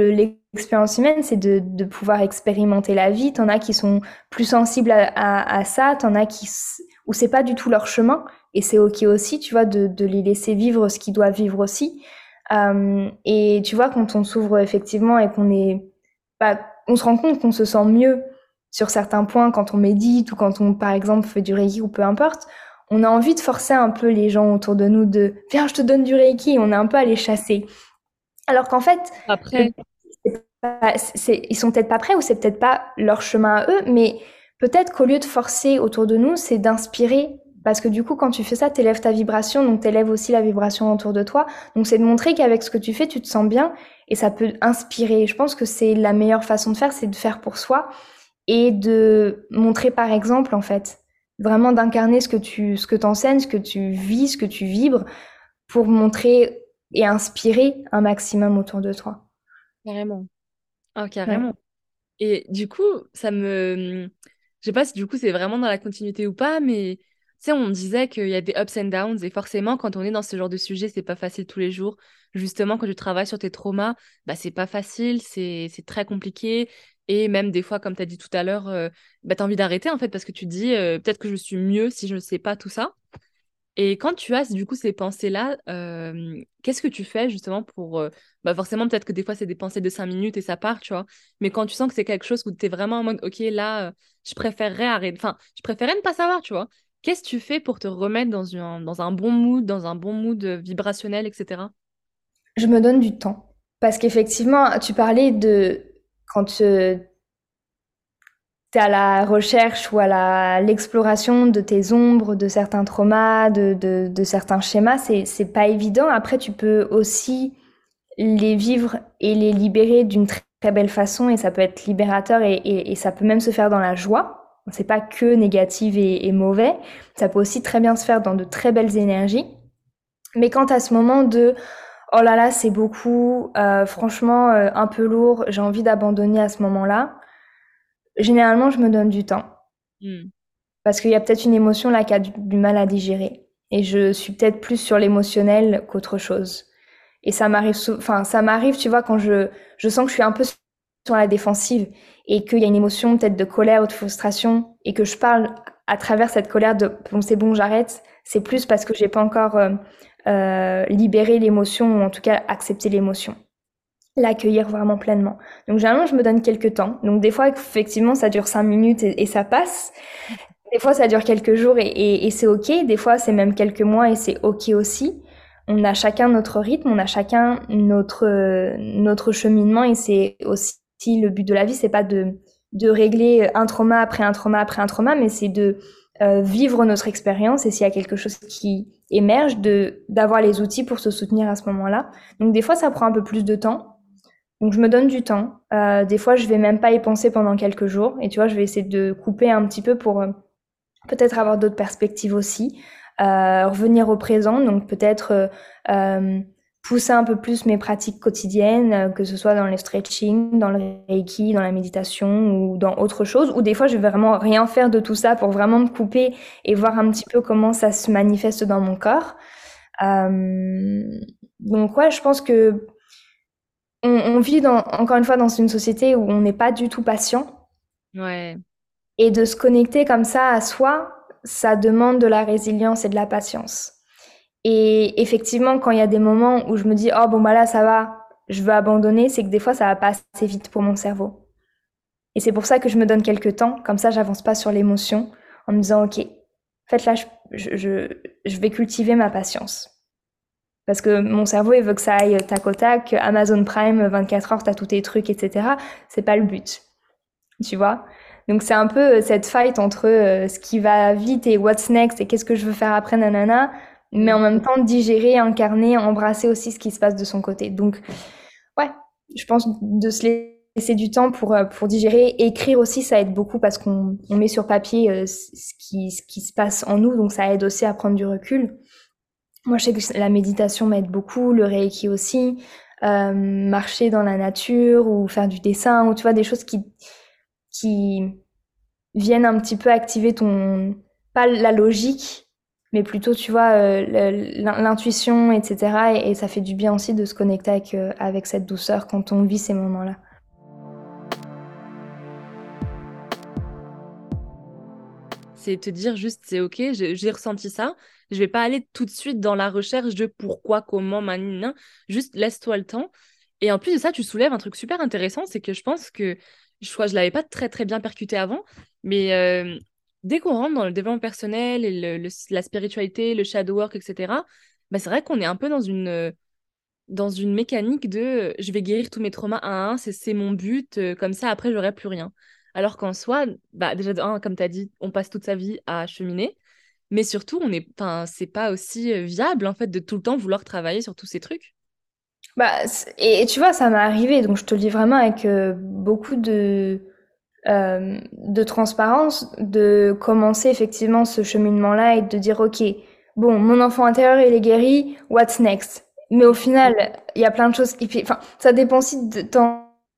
l'expérience humaine, c'est de, de pouvoir expérimenter la vie. T'en as qui sont plus sensibles à, à, à ça, t'en as qui où c'est pas du tout leur chemin. Et c'est ok aussi, tu vois, de, de les laisser vivre ce qu'ils doivent vivre aussi. Euh, et tu vois, quand on s'ouvre effectivement et qu'on est, bah, on se rend compte qu'on se sent mieux sur certains points quand on médite ou quand on, par exemple, fait du Reiki ou peu importe, on a envie de forcer un peu les gens autour de nous de viens, je te donne du Reiki, on est un peu à les chasser. Alors qu'en fait, après, ils sont peut-être pas prêts ou c'est peut-être pas leur chemin à eux, mais peut-être qu'au lieu de forcer autour de nous, c'est d'inspirer. Parce que du coup, quand tu fais ça, tu élèves ta vibration, donc tu élèves aussi la vibration autour de toi. Donc c'est de montrer qu'avec ce que tu fais, tu te sens bien et ça peut inspirer. Je pense que c'est la meilleure façon de faire, c'est de faire pour soi et de montrer par exemple en fait vraiment d'incarner ce que tu ce que enseignes, ce que tu vis, ce que tu vibres pour montrer et inspirer un maximum autour de toi. Carrément. Ah, carrément. Et du coup, ça me je sais pas si du coup c'est vraiment dans la continuité ou pas mais tu sais on disait qu'il y a des ups and downs et forcément quand on est dans ce genre de sujet, c'est pas facile tous les jours. Justement quand tu travailles sur tes traumas, bah c'est pas facile, c'est c'est très compliqué et même des fois, comme tu as dit tout à l'heure, euh, bah, tu as envie d'arrêter en fait parce que tu te dis euh, peut-être que je suis mieux si je ne sais pas tout ça. Et quand tu as du coup ces pensées-là, euh, qu'est-ce que tu fais justement pour... bah forcément, peut-être que des fois, c'est des pensées de 5 minutes et ça part, tu vois. Mais quand tu sens que c'est quelque chose où tu es vraiment en mode, OK, là, je préférerais arrêter... Enfin, je préférerais ne pas savoir, tu vois. Qu'est-ce que tu fais pour te remettre dans, un, dans un bon mood, dans un bon mood vibrationnel, etc. Je me donne du temps. Parce qu'effectivement, tu parlais de quand tu es à la recherche ou à l'exploration de tes ombres, de certains traumas, de, de, de certains schémas, c'est pas évident. Après, tu peux aussi les vivre et les libérer d'une très, belle façon et ça peut être libérateur et, et, et ça peut même se faire dans la joie. C'est pas que négatif et, et, mauvais. Ça peut aussi très bien se faire dans de très belles énergies. Mais quand à ce moment de oh là là, c'est beaucoup, euh, franchement, euh, un peu lourd, j'ai envie d'abandonner à ce moment-là, généralement, je me donne du temps. Hmm. Parce qu'il y a peut-être une émotion là qui a du, mal à digérer. Et je suis peut-être plus sur l'émotionnel qu'autre chose. Et ça m'arrive, enfin, ça m'arrive, tu vois, quand je, je sens que je suis un peu sur la défensive et qu'il y a une émotion peut-être de colère ou de frustration et que je parle à travers cette colère de bon, c'est bon, j'arrête. C'est plus parce que j'ai pas encore euh, euh, libérer l'émotion ou en tout cas accepter l'émotion l'accueillir vraiment pleinement. Donc généralement, je me donne quelques temps. Donc des fois, effectivement, ça dure cinq minutes et, ça passe. Des fois, ça dure quelques jours et, c'est OK. Des fois, c'est même quelques mois et c'est OK aussi. On a chacun notre rythme, on a chacun notre, notre cheminement et c'est aussi le but de la vie, c'est pas de, de régler un trauma après un trauma après un trauma, mais c'est de euh, vivre notre expérience et s'il y a quelque chose qui émerge, d'avoir les outils pour se soutenir à ce moment-là. Donc des fois, ça prend un peu plus de temps. Donc je me donne du temps. Euh, des fois, je vais même pas y penser pendant quelques jours. Et tu vois, je vais essayer de couper un petit peu pour euh, peut-être avoir d'autres perspectives aussi. Euh, revenir au présent, donc peut-être euh, pousser un peu plus mes pratiques quotidiennes, euh, que ce soit dans le stretching, dans le reiki, dans la méditation ou dans autre chose. Ou des fois, je vais vraiment rien faire de tout ça pour vraiment me couper et voir un petit peu comment ça se manifeste dans mon corps. Euh, donc ouais, je pense que on, on, vit dans, encore une fois dans une société où on n'est pas du tout patient. Ouais. Et de se connecter comme ça à soi, ça demande de la résilience et de la patience. Et effectivement, quand il y a des moments où je me dis, oh bon, bah là, ça va, je veux abandonner, c'est que des fois, ça va pas assez vite pour mon cerveau. Et c'est pour ça que je me donne quelques temps, comme ça, j'avance pas sur l'émotion, en me disant, ok, en fait, là, je, je, je, vais cultiver ma patience. Parce que mon cerveau, il veut que ça aille tac au tac, Amazon Prime, 24 heures, t'as tous tes trucs, etc. C'est pas le but. Tu vois? Donc c'est un peu cette fight entre euh, ce qui va vite et what's next et qu'est-ce que je veux faire après, nanana mais en même temps digérer, incarner, embrasser aussi ce qui se passe de son côté. Donc, ouais, je pense de se laisser du temps pour, euh, pour digérer. écrire aussi, ça aide beaucoup parce qu'on on met sur papier euh, ce, qui, ce qui se passe en nous, donc ça aide aussi à prendre du recul. Moi, je sais que la méditation m'aide beaucoup, le reiki aussi, euh, marcher dans la nature ou faire du dessin, ou tu vois, des choses qui, qui viennent un petit peu activer ton, pas la logique, mais plutôt, tu vois, euh, l'intuition, etc. Et, ça fait du bien aussi de se connecter avec, euh, avec cette douceur quand on vit ces moments-là. C'est te dire juste, c'est ok, j'ai ressenti ça. Je vais pas aller tout de suite dans la recherche de pourquoi, comment, manina. Juste laisse-toi le temps. Et en plus de ça, tu soulèves un truc super intéressant, c'est que je pense que je crois je l'avais pas très très bien percuté avant, mais euh, dès qu'on rentre dans le développement personnel et la spiritualité, le shadow work, etc., bah, c'est vrai qu'on est un peu dans une, dans une mécanique de je vais guérir tous mes traumas à un, c'est mon but, euh, comme ça après j'aurai plus rien. Alors qu'en soi, bah, déjà, comme tu as dit, on passe toute sa vie à cheminer, mais surtout, on est, c'est pas aussi euh, viable en fait de tout le temps vouloir travailler sur tous ces trucs. Bah, et, tu vois, ça m'est arrivé, donc je te le dis vraiment avec euh, beaucoup de, euh, de transparence, de commencer effectivement ce cheminement-là et de dire, OK, bon, mon enfant intérieur, il est guéri, what's next? Mais au final, il y a plein de choses. Enfin, ça dépend aussi de,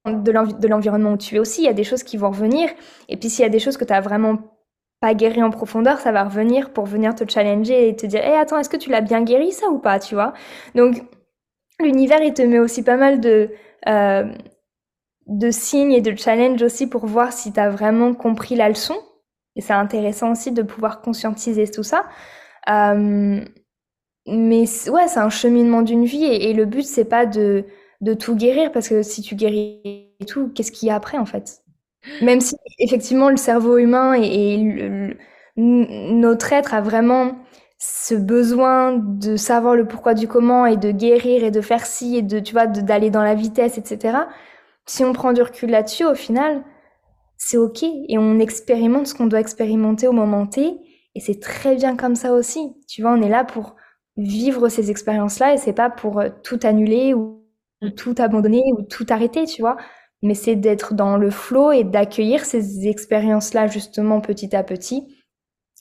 de l'environnement où tu es aussi. Il y a des choses qui vont revenir. Et puis, s'il y a des choses que tu as vraiment pas guéri en profondeur, ça va revenir pour venir te challenger et te dire, hé, attends, est-ce que tu l'as bien guéri ça ou pas, tu vois? Donc, l'univers, il te met aussi pas mal de, euh, de signes et de challenges aussi pour voir si tu as vraiment compris la leçon. Et c'est intéressant aussi de pouvoir conscientiser tout ça. Euh, mais ouais, c'est un cheminement d'une vie et, le but, c'est pas de, de tout guérir parce que si tu guéris tout, qu'est-ce qu'il y a après en fait? Même si effectivement le cerveau humain et, notre être a vraiment ce besoin de savoir le pourquoi du comment et de guérir et de faire ci et de, tu vois, d'aller dans la vitesse, etc. Si on prend du recul là-dessus, au final, c'est ok et on expérimente ce qu'on doit expérimenter au moment T et c'est très bien comme ça aussi. Tu vois, on est là pour vivre ces expériences-là et c'est pas pour euh, tout annuler ou, tout abandonner ou tout arrêter, tu vois. Mais c'est d'être dans le flow et d'accueillir ces expériences-là justement petit à petit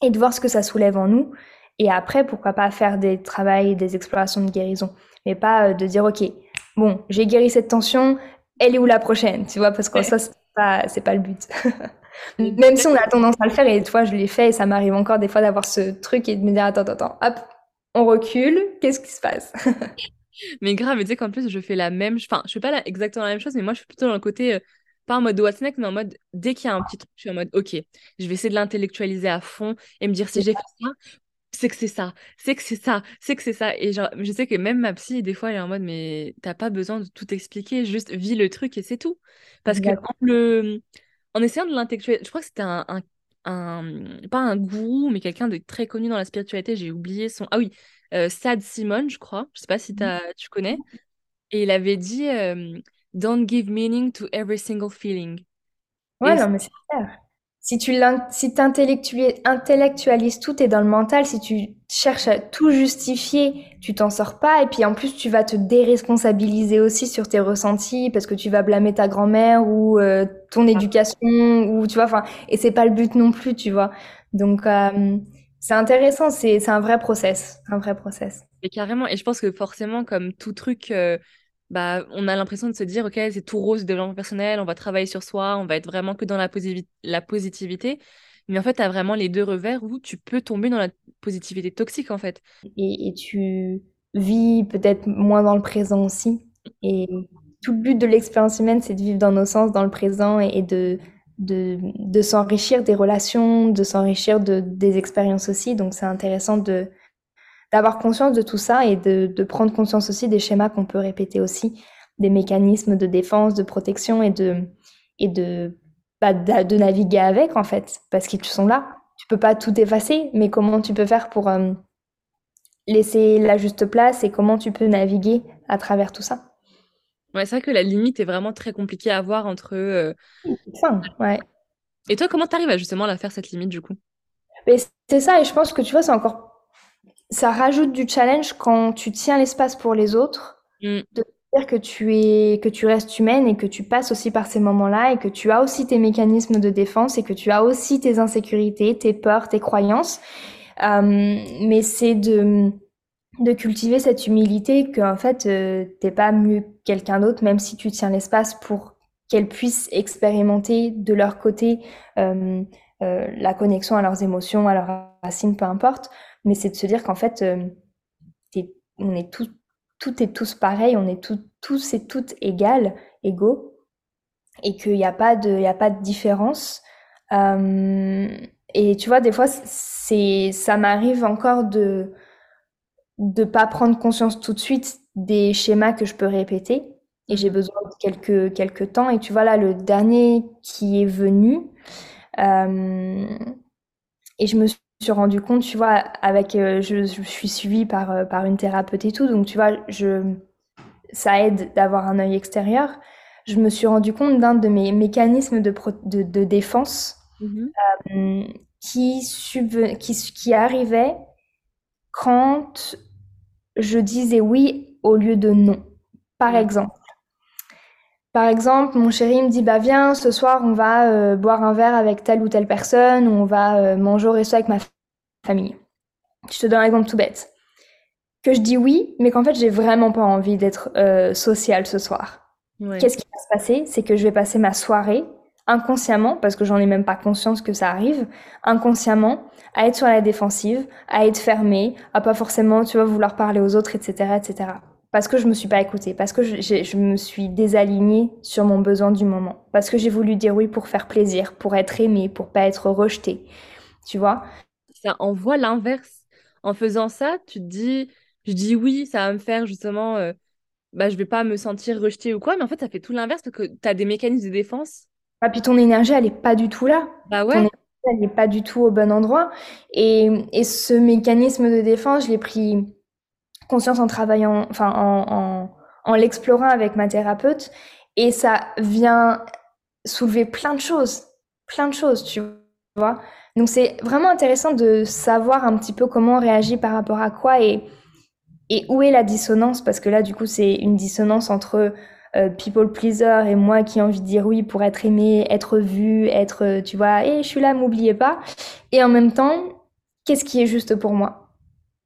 et de voir ce que ça soulève en nous. Et après, pourquoi pas faire des travails, des explorations de guérison. Mais pas euh, de dire, OK, bon, j'ai guéri cette tension, elle est où la prochaine, tu vois, parce que ça, c'est pas, c'est pas le but. (laughs) Même si on a tendance à le faire, et toi, je l'ai fait, et ça m'arrive encore des fois d'avoir ce truc et de me dire, attends, attends, attends, hop, on recule, qu'est-ce qui se passe? (laughs) Mais grave, mais tu sais qu'en plus, je fais la même... Enfin, je fais pas exactement la même chose, mais moi, je suis plutôt dans le côté... Euh, pas en mode what's next, mais en mode dès qu'il y a un petit truc, je suis en mode ok, je vais essayer de l'intellectualiser à fond et me dire si j'ai fait ça, c'est que c'est ça, c'est que c'est ça, c'est que c'est ça. Et genre, je sais que même ma psy, des fois, elle est en mode mais t'as pas besoin de tout expliquer, juste vis le truc et c'est tout. Parce que en, le... en essayant de l'intellectualiser, je crois que c'était un, un, pas un gourou, mais quelqu'un de très connu dans la spiritualité, j'ai oublié son. Ah oui, Sad Simon, je crois. Je sais pas si tu connais. Et il avait dit euh, Don't give meaning to every single feeling. Ouais, non, mais c'est clair. Si tu si intellectualises tout, t'es dans le mental. Si tu cherches à tout justifier, tu t'en sors pas. Et puis en plus, tu vas te déresponsabiliser aussi sur tes ressentis parce que tu vas blâmer ta grand-mère ou euh, ton éducation ou tu vois. Enfin, et c'est pas le but non plus, tu vois. Donc c'est intéressant, c'est un vrai process, un vrai process. Et carrément, et je pense que forcément, comme tout truc, euh, bah, on a l'impression de se dire, ok, c'est tout rose, développement personnel, on va travailler sur soi, on va être vraiment que dans la, la positivité. Mais en fait, tu as vraiment les deux revers où tu peux tomber dans la positivité toxique, en fait. Et, et tu vis peut-être moins dans le présent aussi. Et tout le but de l'expérience humaine, c'est de vivre dans nos sens, dans le présent et de de, s'enrichir des relations, de s'enrichir de, des expériences aussi. Donc c'est intéressant de d'avoir conscience de tout ça et de, de prendre conscience aussi des schémas qu'on peut répéter aussi, des mécanismes de défense, de protection et de et de bah, de, naviguer avec en fait, parce qu'ils sont là. Tu peux pas tout effacer, mais comment tu peux faire pour euh, laisser la juste place et comment tu peux naviguer à travers tout ça? Ouais, c'est vrai que la limite est vraiment très compliquée à voir entre. Euh, ouais. Et toi, comment t'arrives à justement la faire cette limite du coup? Mais c'est ça, et je pense que tu vois, c'est encore. Ça rajoute du challenge quand tu tiens l'espace pour les autres, mmh. de dire que tu es, que tu restes humaine et que tu passes aussi par ces moments-là et que tu as aussi tes mécanismes de défense et que tu as aussi tes insécurités, tes peurs, tes croyances. Euh, mais c'est de de cultiver cette humilité que en fait euh, t'es pas mieux que quelqu'un d'autre même si tu tiens l'espace pour qu'elles puissent expérimenter de leur côté euh, euh, la connexion à leurs émotions à leurs racines peu importe. Mais c'est de se dire qu'en fait on est tous et tous pareils on est tous et toutes égales égaux et qu'il n'y a pas de y a pas de différence. Et tu vois des fois c'est ça m'arrive encore de de pas prendre conscience tout de suite des schémas que je peux répéter. Et j'ai besoin de quelques, quelques temps. Et tu vois, là, le dernier qui est venu, euh, et je me suis rendu compte, tu vois, avec, euh, je, suis suivie par, euh, par une thérapeute et tout, donc tu vois, je, ça aide d'avoir un œil extérieur. Je me suis rendu compte d'un de mes mécanismes de, de, défense mm-hmm. qui, qui, qui arrivait quand je disais oui au lieu de non. Par exemple. Par exemple, mon chéri me dit bah viens, ce soir on va euh, boire un verre avec telle ou telle personne, ou on va euh, manger au resto avec ma famille. Je te donne un exemple tout bête. Que je dis oui, mais qu'en fait j'ai vraiment pas envie d'être euh, sociale ce soir. Qu'est-ce qui va se passer? C'est que je vais passer ma soirée inconsciemment, parce que j'en ai même pas conscience que ça arrive, inconsciemment, à être sur la défensive, à être fermée, à pas forcément, tu vois, vouloir parler aux autres, etc., etc. Parce que je me suis pas écoutée, parce que je, je me suis désalignée sur mon besoin du moment, parce que j'ai voulu dire oui pour faire plaisir, pour être aimée, pour pas être rejetée, tu vois? Ça envoie l'inverse. En faisant ça, tu te dis, je dis oui, ça va me faire justement, euh, bah, je vais pas me sentir rejetée ou quoi, mais en fait, ça fait tout l'inverse parce que tu as des mécanismes de défense ah, puis ton énergie, elle est pas du tout là. Bah ouais. elle n'est pas du tout au bon endroit. Et, et ce mécanisme de défense, je l'ai pris conscience en travaillant, enfin en, en, en l'explorant avec ma thérapeute. Et ça vient soulever plein de choses, plein de choses, tu vois. Donc c'est vraiment intéressant de savoir un petit peu comment on réagit par rapport à quoi et, et où est la dissonance, parce que là, du coup, c'est une dissonance entre people pleaser et moi qui ai envie de dire oui pour être aimé, être vu, être, euh, tu vois, et je suis là, m'oubliez pas. Et en même temps, qu'est-ce qui est juste pour moi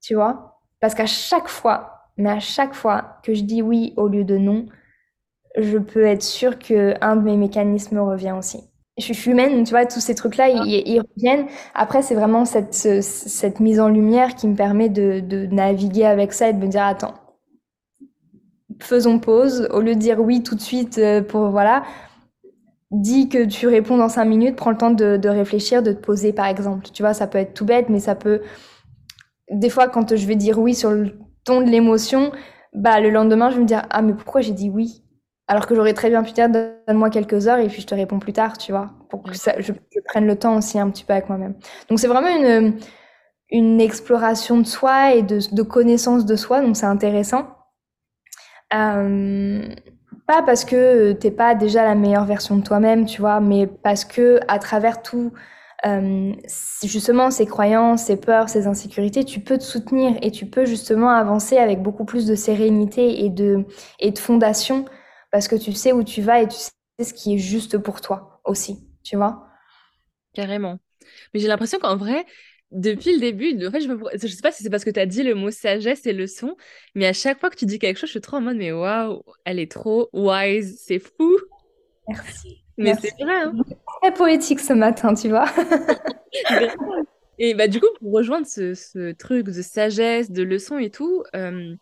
Tu vois? Parce qu'à chaque fois, mais à chaque fois que je dis oui au lieu de non, je peux être sûre qu'un de mes mécanismes revient aussi. Je suis humaine, tu vois, tous ces trucs-là, ils, reviennent. Après, c'est vraiment cette, cette mise en lumière qui me permet de, de naviguer avec ça et de me dire, attends, faisons pause, au lieu de dire oui tout de suite euh, pour voilà, dis que tu réponds dans cinq minutes, prends le temps de, de, réfléchir, de te poser par exemple. Tu vois, ça peut être tout bête, mais ça peut. Des fois, quand je vais dire oui sur le ton de l'émotion, bah le lendemain, je vais me dire ah mais pourquoi j'ai dit oui? Alors que j'aurais très bien pu dire donne-moi quelques heures et puis je te réponds plus tard, tu vois, pour que ça, je, je, prenne le temps aussi un petit peu avec moi-même. Donc c'est vraiment une une exploration de soi et de, de connaissance de soi, donc c'est intéressant. Euh, pas parce que t'es pas déjà la meilleure version de toi-même, tu vois, mais parce que à travers tout, euh, justement ces croyances, ces peurs, ces insécurités, tu peux te soutenir et tu peux justement avancer avec beaucoup plus de sérénité et de et de fondation parce que tu sais où tu vas et tu sais ce qui est juste pour toi aussi, tu vois. Carrément. Mais j'ai l'impression qu'en vrai, depuis le début, en fait, je, me... je sais pas si c'est parce que tu as dit le mot sagesse et leçon, mais à chaque fois que tu dis quelque chose, je suis trop en mode, mais waouh, elle est trop wise, c'est fou. Merci. (laughs) Mais c'est vrai. Hein. Très poétique ce matin, tu vois. (laughs) et bah, du coup, pour rejoindre ce, ce, truc de sagesse, de leçon et tout, euh,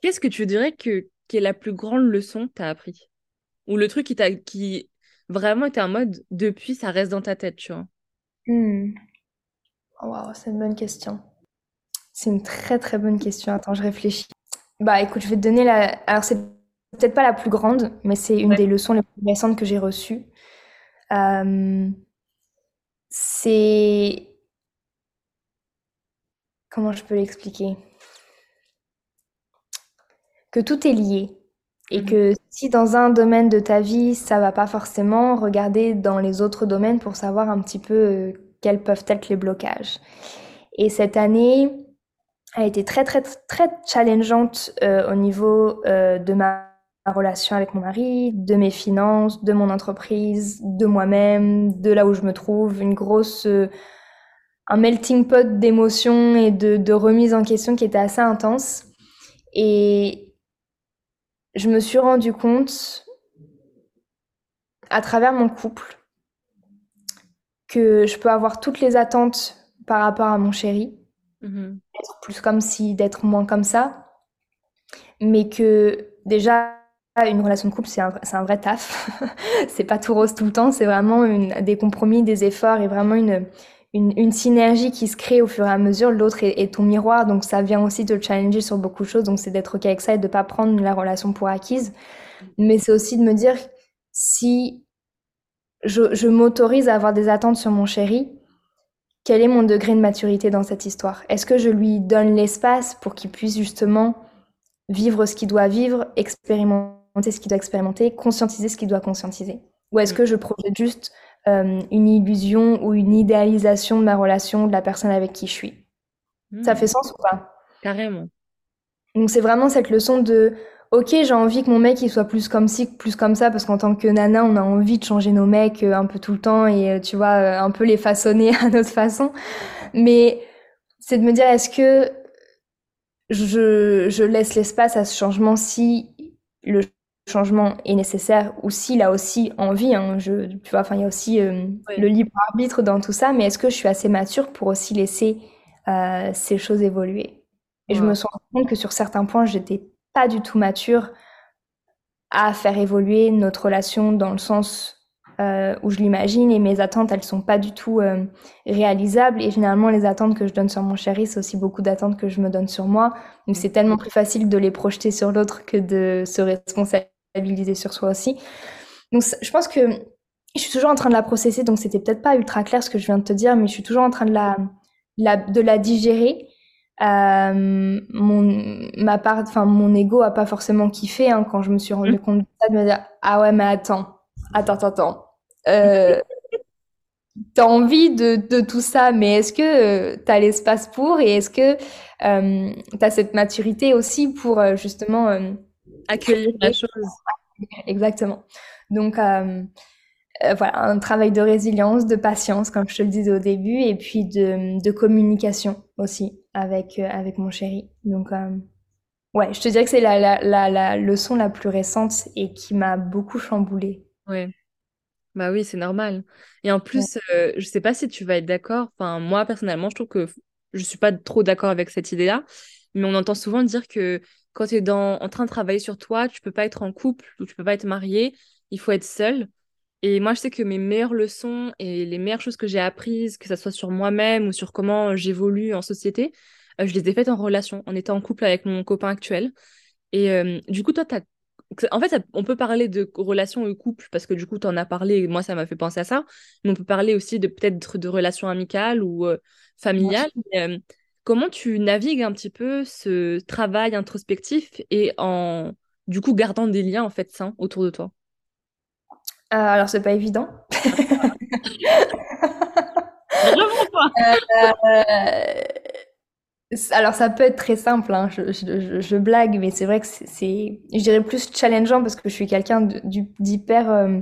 qu'est-ce que tu dirais que, qui est la plus grande leçon que tu as appris? Ou le truc qui, t'a, qui vraiment était en mode, depuis, ça reste dans ta tête, tu vois? Hmm. Wow, c'est une bonne question. C'est une très très bonne question. Attends, je réfléchis. Bah écoute, je vais te donner la. Alors, c'est peut-être pas la plus grande, mais c'est une des leçons les plus récentes que j'ai reçues. Euh, c'est. Comment je peux l'expliquer? Que tout est lié. Et mmh que si dans un domaine de ta vie, ça va pas forcément, regarder dans les autres domaines pour savoir un petit peu euh, quels peuvent être les blocages. Et cette année a été très très très challengeante euh, au niveau euh, de ma relation avec mon mari, de mes finances, de mon entreprise, de moi-même, de là où je me trouve, une grosse euh, un melting pot d'émotions et de, de remise en question qui était assez intense. Et je me suis rendu compte à travers mon couple que je peux avoir toutes les attentes par rapport à mon chéri, mmh être plus comme si, d'être moins comme ça, mais que déjà une relation de couple c'est un, un, vrai taf, (laughs) c'est pas tout rose tout le temps, c'est vraiment une, des compromis, des efforts et vraiment une, une, une, synergie qui se crée au fur et à mesure. L'autre est, est, ton miroir, donc ça vient aussi te challenger sur beaucoup de choses, donc c'est d'être ok avec ça et de pas prendre la relation pour acquise, mais c'est aussi de me dire si je, m'autorise à avoir des attentes sur mon chéri, quel est mon degré de maturité dans cette histoire? Est-ce que je lui donne l'espace pour qu'il puisse justement vivre ce qu'il doit vivre, expérimenter ce qu'il doit expérimenter, conscientiser ce qu'il doit conscientiser? Ou est-ce que je projette juste euh, une illusion ou une idéalisation de ma relation, de la personne avec qui je suis? Ça hmm. fait sens ou pas? Carrément. Donc c'est vraiment cette leçon de ok, j'ai envie que mon mec il soit plus comme ci, plus comme ça, parce qu'en tant que nana, on a envie de changer nos mecs euh, un peu tout le temps et euh, tu vois, euh, un peu les façonner (laughs) à notre façon. Mais c'est de me dire, est-ce que je, je laisse l'espace à ce changement si le changement est nécessaire ou s'il a aussi envie, hein, je, tu vois, enfin, il y a aussi le libre arbitre dans tout ça, mais est-ce que je suis assez mature pour aussi laisser ces choses évoluer? Et je me rendu compte que sur certains points, j'étais pas du tout mature à faire évoluer notre relation dans le sens euh, où je l'imagine et mes attentes elles sont pas du tout euh, réalisables. Et généralement les attentes que je donne sur mon chéri c'est aussi beaucoup d'attentes que je me donne sur moi. Donc c'est tellement plus facile de les projeter sur l'autre que de se responsabiliser sur soi aussi. Donc je pense que je suis toujours en train de la processer, donc c'était peut-être pas ultra clair ce que je viens de te dire, mais je suis toujours en train de la, la de la digérer. Euh, mon ma part, enfin mon ego a pas forcément kiffé hein, quand je me suis rendu mmh. compte de ça, de me dire ah ouais mais attends, attends, attends, attends. Euh, T'as envie de, de, tout ça, mais est-ce que euh, tu as l'espace pour et est-ce que euh, tu as cette maturité aussi pour justement accueillir la chose Exactement. Donc voilà, un travail de résilience, de patience, comme je te le disais au début, et puis de, de communication aussi avec, avec mon chéri. Donc ouais, je te dirais que c'est la, la, la, la leçon la plus récente et qui m'a beaucoup chamboulée. Ouais. Bah oui, c'est normal. Et en plus, euh, je sais pas si tu vas être d'accord. Enfin, moi, personnellement, je trouve que je suis pas trop d'accord avec cette idée-là. Mais on entend souvent dire que quand tu es dans, en train de travailler sur toi, tu peux pas être en couple ou tu peux pas être marié. Il faut être seul. Et moi, je sais que mes meilleures leçons et les meilleures choses que j'ai apprises, que ce soit sur moi-même ou sur comment j'évolue en société, euh, je les ai faites en relation, en étant en couple avec mon copain actuel. Et euh, du coup, toi, as en fait, on peut parler de relation au couple parce que du coup, tu en as parlé et moi, ça m'a fait penser à ça. Mais on peut parler aussi de peut-être de relations amicales ou euh, familiales. Euh, comment tu navigues un petit peu ce travail introspectif et en, du coup, gardant des liens en fait sains autour de toi? Euh, Alors, c'est pas évident. (laughs) Alors ça peut être très simple, hein. je, blague, mais c'est vrai que c'est, je dirais plus challengeant parce que je suis quelqu'un d'hyper euh,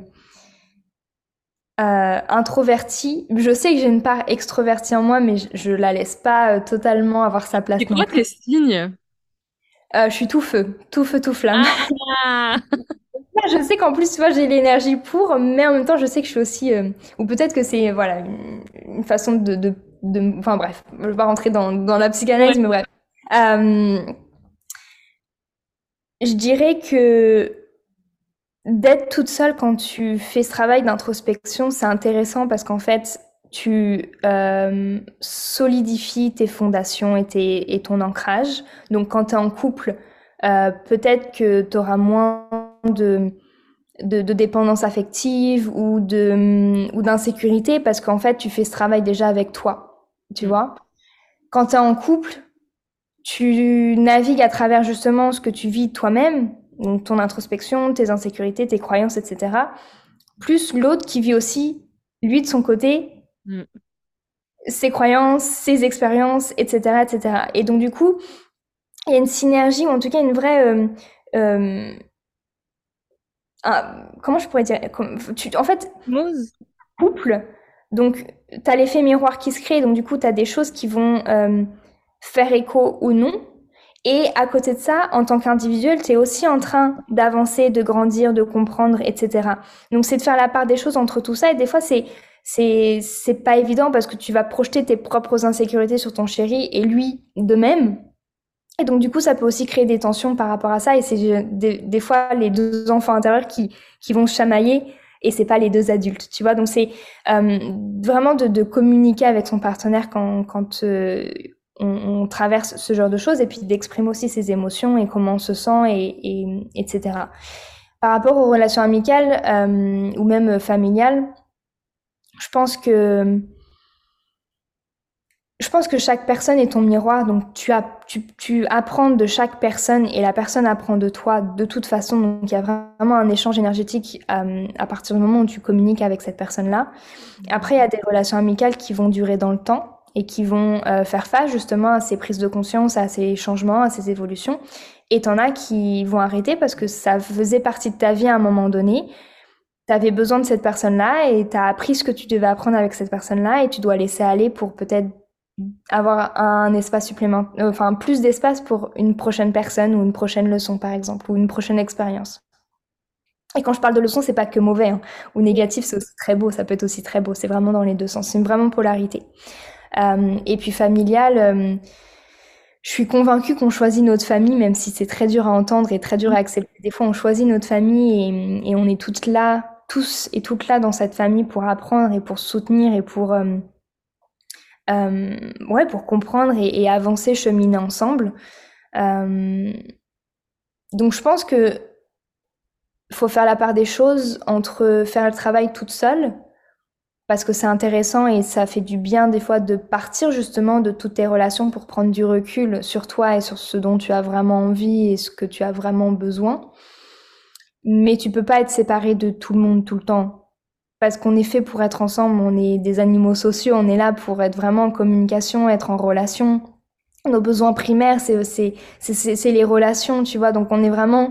euh, introverti. Je sais que j'ai une part extrovertie en moi, mais je, ne la laisse pas euh, totalement avoir sa place. C'est quoi tes signes? Je suis tout feu, tout feu, tout flamme. Ah. Je sais qu'en plus, tu vois, j'ai l'énergie pour, mais en même temps, je sais que je suis aussi, ou peut-être que c'est voilà une, façon de, de enfin bref, je vais pas rentrer dans, dans la psychanalyse, mais bref. Euh, je dirais que d'être toute seule quand tu fais ce travail d'introspection, c'est intéressant parce qu'en fait, tu euh, solidifies tes fondations et, et, ton ancrage. Donc quand tu es en couple, euh, peut-être que tu auras moins de de, dépendance affective ou de ou d'insécurité parce qu'en fait tu fais ce travail déjà avec toi tu mm. vois. Quand tu es en couple, tu navigues à travers justement ce que tu vis toi-même, donc ton introspection, tes insécurités, tes croyances, etc. Plus l'autre qui vit aussi, lui de son côté, mm. ses croyances, ses expériences, etc., etc. Et donc du coup, il y a une synergie, ou en tout cas une vraie... Euh, euh, comment je pourrais dire tu, En fait, couple, donc, tu as l'effet miroir qui se crée, donc du coup, tu as des choses qui vont euh, faire écho ou non. Et à côté de ça, en tant qu'individuel, tu es aussi en train d'avancer, de grandir, de comprendre, etc. Donc, c'est de faire la part des choses entre tout ça. Et des fois, c'est c'est c'est pas évident parce que tu vas projeter tes propres insécurités sur ton chéri et lui de même. Et donc, du coup, ça peut aussi créer des tensions par rapport à ça. Et c'est des, des, fois les deux enfants intérieurs qui, qui vont chamailler et c'est pas les deux adultes, tu vois. Donc c'est euh, vraiment de, de, communiquer avec son partenaire quand, quand euh, on, on, traverse ce genre de choses et puis d'exprimer aussi ses émotions et comment on se sent et, et etc. Par rapport aux relations amicales euh, ou même familiales, je pense que je pense que chaque personne est ton miroir, donc tu, as, apprends de chaque personne et la personne apprend de toi de toute façon. Donc il y a vraiment un échange énergétique euh, à partir du moment où tu communiques avec cette personne-là. Après, il y a des relations amicales qui vont durer dans le temps et qui vont euh, faire face justement à ces prises de conscience, à ces changements, à ces évolutions. Et t'en as qui vont arrêter parce que ça faisait partie de ta vie à un moment donné. Tu avais besoin de cette personne-là et tu as appris ce que tu devais apprendre avec cette personne-là et tu dois laisser aller pour peut-être avoir un espace supplémentaire, enfin plus d'espace pour une prochaine personne ou une prochaine leçon par exemple, ou une prochaine expérience. Et quand je parle de leçon, c'est pas que mauvais hein, ou négatif, c'est aussi très beau, ça peut être aussi très beau, c'est vraiment dans les deux sens, c'est vraiment polarité. Euh, et puis familial, euh, je suis convaincue qu'on choisit notre famille, même si c'est très dur à entendre et très dur à accepter. Des fois, on choisit notre famille et, on est toutes là, tous et toutes là dans cette famille pour apprendre et pour soutenir et pour euh, ouais, pour comprendre et, avancer, cheminer ensemble. Euh, donc je pense que faut faire la part des choses entre faire le travail toute seule, parce que c'est intéressant et ça fait du bien des fois de partir justement de toutes tes relations pour prendre du recul sur toi et sur ce dont tu as vraiment envie et ce que tu as vraiment besoin. Mais tu peux pas être séparé de tout le monde tout le temps. Parce qu'on est fait pour être ensemble, on est des animaux sociaux, on est là pour être vraiment en communication, être en relation. Nos besoins primaires, c'est les relations, tu vois. Donc on est vraiment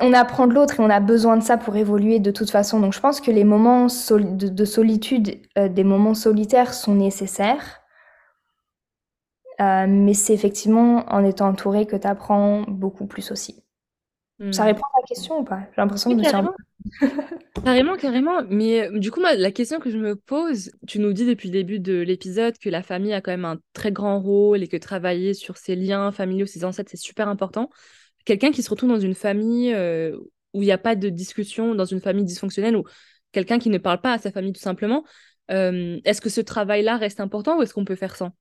on apprend de l'autre et on a besoin de ça pour évoluer de toute façon. Donc je pense que les moments de, solitude, euh, des moments solitaires sont nécessaires. Euh, mais c'est effectivement en étant entouré que tu apprends beaucoup plus aussi. Ça hmm. répond à la question ou pas? J'ai l'impression que carrément. (laughs) carrément, carrément. Mais euh, du coup, la question que je me pose, tu nous dis depuis le début de l'épisode que la famille a quand même un très grand rôle et que travailler sur ses liens familiaux, ses ancêtres, c'est super important quelqu'un qui se retrouve dans une famille euh, où il n'y a pas de discussion, dans une famille dysfonctionnelle, ou quelqu'un qui ne parle pas à sa famille tout simplement, euh, est-ce que ce travail-là reste important ou est-ce qu'on peut faire sans?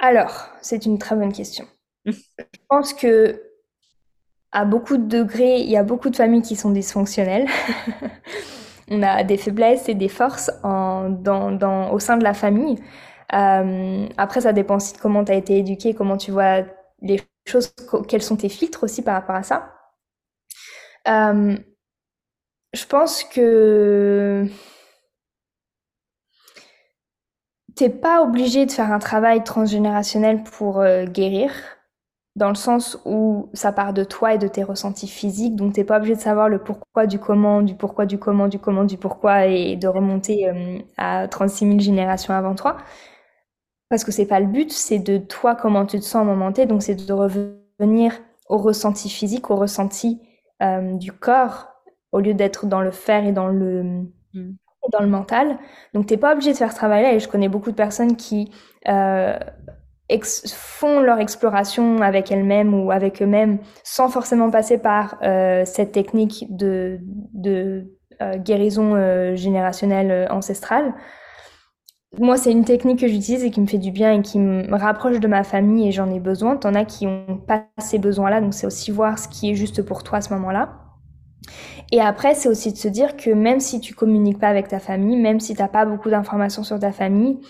Alors, c'est une très bonne question. (laughs) Je pense que à beaucoup de degrés, il y a beaucoup de familles qui sont dysfonctionnelles. (laughs) On a des faiblesses et des forces en, dans, au sein de la famille. Euh, après, ça dépend aussi de comment tu as été éduqué, comment tu vois les choses, quels sont tes filtres aussi par rapport à ça. Euh, je pense que t'es pas obligé de faire un travail transgénérationnel pour euh, guérir, dans le sens où ça part de toi et de tes ressentis physiques, donc t'es pas obligé de savoir le pourquoi du comment, du pourquoi du comment, du comment du pourquoi, et de remonter euh, à 36 000 générations avant toi. Parce que c'est pas le but, c'est de toi comment tu te sens au moment T, donc c'est de revenir au ressenti physique, au ressenti euh, du corps, au lieu d'être dans le faire et dans le, mm. dans le mental. Donc t'es pas obligé de faire ce travail-là, et je connais beaucoup de personnes qui euh, font leur exploration avec elles-mêmes ou avec eux-mêmes sans forcément passer par euh, cette technique de, de guérison générationnelle ancestrale moi, c'est une technique que j'utilise et qui me fait du bien et qui me rapproche de ma famille et j'en ai besoin. T'en as qui ont pas ces besoins-là, donc c'est aussi voir ce qui est juste pour toi à ce moment-là. Et après, c'est aussi de se dire que même si tu communiques pas avec ta famille, même si t'as pas beaucoup d'informations sur ta famille,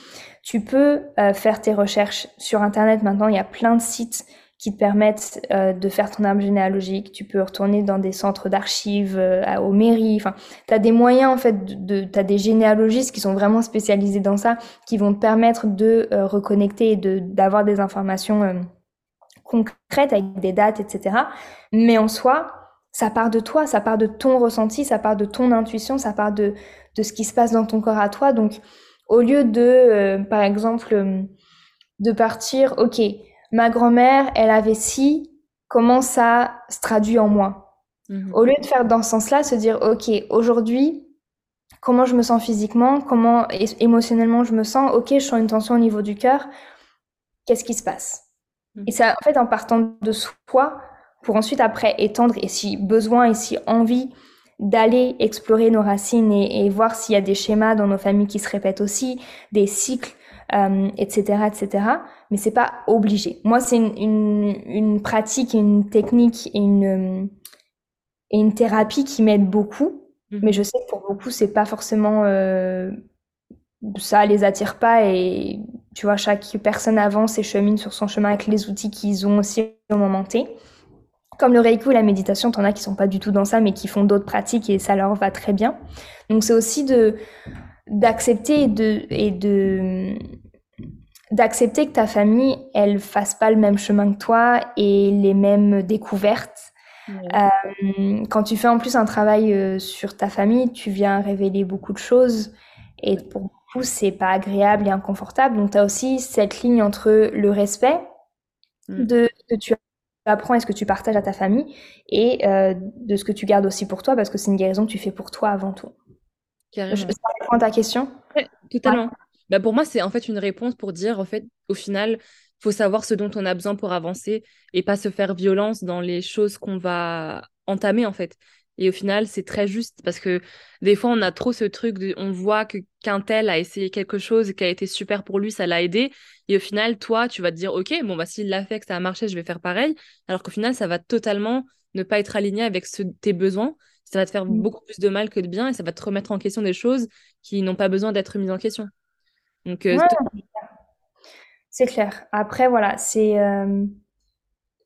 tu peux euh, faire tes recherches sur Internet. Maintenant, il y a plein de sites qui te permettent euh, de faire ton arbre généalogique. Tu peux retourner dans des centres d'archives, euh, aux mairies. Enfin, tu as des moyens, en fait, de, tu des généalogistes qui sont vraiment spécialisés dans ça, qui vont te permettre de euh, reconnecter et de, d'avoir des informations concrètes avec des dates, etc. Mais en soi, ça part de toi, ça part de ton ressenti, ça part de ton intuition, ça part de, de ce qui se passe dans ton corps à toi. Donc, au lieu de, par exemple, de partir, ok, ma grand-mère, elle avait ci, comment ça se traduit en moi? Mhm. Au lieu de faire dans ce sens-là, se dire, OK, aujourd'hui, comment je me sens physiquement, comment émotionnellement je me sens, OK, je sens une tension au niveau du cœur, qu'est-ce qui se passe? Mhm. Et ça, en fait, en partant de soi, pour ensuite après étendre, et si besoin et si envie, d'aller explorer nos racines et, et voir s'il y a des schémas dans nos familles qui se répètent aussi, des cycles etc., euh, etc. Mais c'est pas obligé. Moi, c'est une, une, pratique, une technique et une, et une thérapie qui m'aide beaucoup. Mhm. Mais je sais que pour beaucoup, c'est pas forcément euh, ça les attire pas et tu vois, chaque personne avance et chemine sur son chemin avec les outils qu'ils ont aussi au moment T. Comme le reiki ou la méditation, t'en as qui sont pas du tout dans ça, mais qui font d'autres pratiques et ça leur va très bien. Donc c'est aussi de d'accepter et de, et de d'accepter que ta famille, elle fasse pas le même chemin que toi et les mêmes découvertes. Euh, quand tu fais en plus un travail euh, sur ta famille, tu viens révéler beaucoup de choses et pour beaucoup, c'est pas agréable et inconfortable. Donc, tu as aussi cette ligne entre le respect mm. de ce que tu apprends et ce que tu partages à ta famille et euh, de ce que tu gardes aussi pour toi parce que c'est une guérison que tu fais pour toi avant tout. Carrément. Je, ça ta question? Totalement. Bah pour moi, c'est en fait une réponse pour dire, en fait, au final, faut savoir ce dont on a besoin pour avancer et pas se faire violence dans les choses qu'on va entamer, en fait. Et au final, c'est très juste parce que des fois, on a trop ce truc de, on voit que qu'un tel a essayé quelque chose qui a été super pour lui, ça l'a aidé. Et au final, toi, tu vas te dire, OK, bon, bah, s'il l'a fait, que ça a marché, je vais faire pareil. Alors qu'au final, ça va totalement ne pas être aligné avec tes besoins, ça va te faire mmh. beaucoup plus de mal que de bien et ça va te remettre en question des choses qui n'ont pas besoin d'être mises en question. Donc, euh, c'est clair. Après, voilà, c'est. Euh,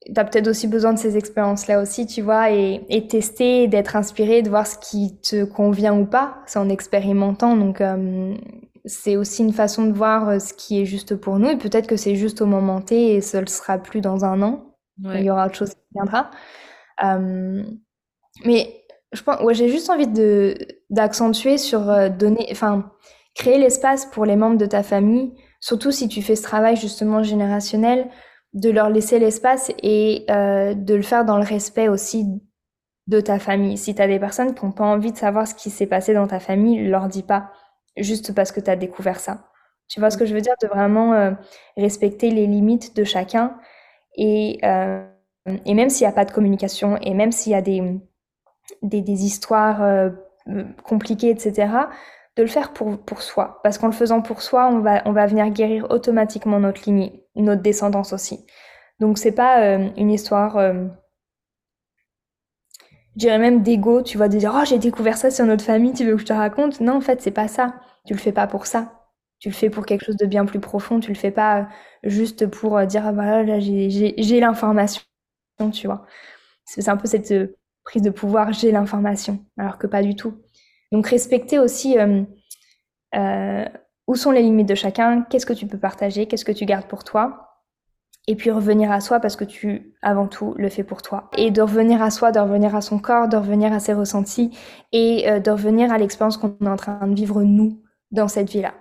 tu as peut-être aussi besoin de ces expériences-là aussi, tu vois, et, et tester, d'être inspiré, de voir ce qui te convient ou pas. C'est en expérimentant. Donc, euh, c'est aussi une façon de voir ce qui est juste pour nous. Et peut-être que c'est juste au moment T et ce ne sera plus dans un an. Il y aura autre chose qui viendra. mais je pense, ouais, j'ai juste envie de d'accentuer sur euh, donner, enfin, créer l'espace pour les membres de ta famille, surtout si tu fais ce travail justement générationnel, de leur laisser l'espace et euh, de le faire dans le respect aussi de ta famille. Si tu as des personnes qui n'ont pas envie de savoir ce qui s'est passé dans ta famille, leur dis pas, juste parce que tu as découvert ça. Tu vois ce que je veux dire? De vraiment euh, respecter les limites de chacun et, et même s'il n'y a pas de communication et même s'il y a des, des, histoires euh, compliquées, etc., de le faire pour, pour soi. Parce qu'en le faisant pour soi, on va, on va venir guérir automatiquement notre lignée, notre descendance aussi. Donc c'est pas euh, une histoire, euh, je dirais même d'ego, tu vois, de dire oh j'ai découvert ça sur notre famille, tu veux que je te raconte? Non, en fait c'est pas ça. Tu le fais pas pour ça. Tu le fais pour quelque chose de bien plus profond. Tu le fais pas juste pour dire ah, voilà là j'ai l'information, tu vois. C'est un peu cette prise de pouvoir, j'ai l'information, alors que pas du tout. Donc respecter aussi euh, euh, où sont les limites de chacun, qu'est-ce que tu peux partager, qu'est-ce que tu gardes pour toi, et puis revenir à soi parce que tu, avant tout, le fais pour toi. Et de revenir à soi, de revenir à son corps, de revenir à ses ressentis, et euh, de revenir à l'expérience qu'on est en train de vivre nous dans cette vie-là.